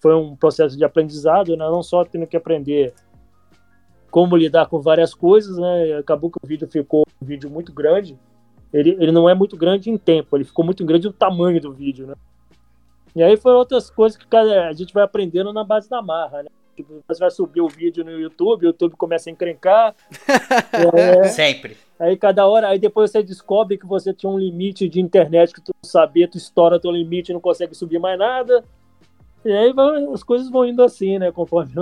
D: foi um processo de aprendizado, né? não só tendo que aprender como lidar com várias coisas, né? Acabou que o vídeo ficou um vídeo muito grande. Ele, ele não é muito grande em tempo, ele ficou muito grande no tamanho do vídeo, né? E aí foram outras coisas que a gente vai aprendendo na base da marra, né? Tipo, você vai subir o vídeo no YouTube, o YouTube começa a encrencar. [laughs]
B: é, Sempre.
D: Aí cada hora, aí depois você descobre que você tinha um limite de internet que tu não sabia, tu estoura teu limite e não consegue subir mais nada. E aí as coisas vão indo assim, né? Conforme.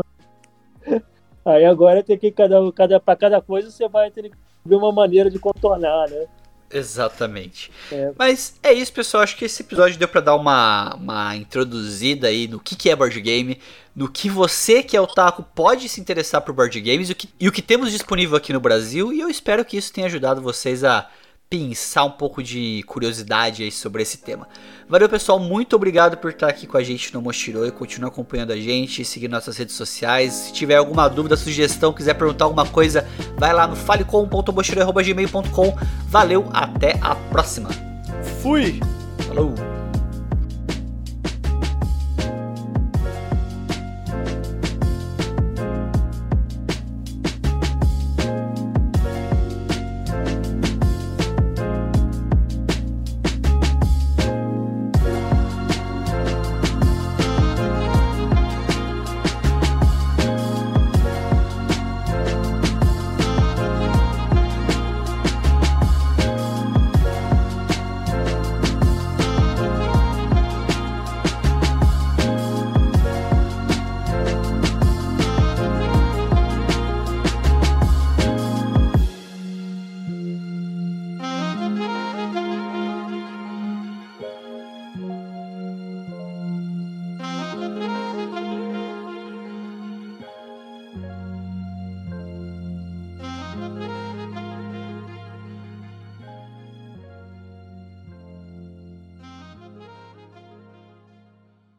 D: [laughs] Aí agora tem que cada, cada para cada coisa você vai ter que ver uma maneira de contornar, né?
B: Exatamente. É. Mas é isso, pessoal. Acho que esse episódio deu para dar uma, uma introduzida aí no que, que é board game, no que você que é otaku pode se interessar por board games e o, que, e o que temos disponível aqui no Brasil. E eu espero que isso tenha ajudado vocês a pensar um pouco de curiosidade aí sobre esse tema. Valeu, pessoal. Muito obrigado por estar aqui com a gente no Mochiro e continuar acompanhando a gente, seguir nossas redes sociais. Se tiver alguma dúvida, sugestão, quiser perguntar alguma coisa, vai lá no falecom.mochiro.gmail.com. Valeu, até a próxima.
C: Fui!
B: Falou!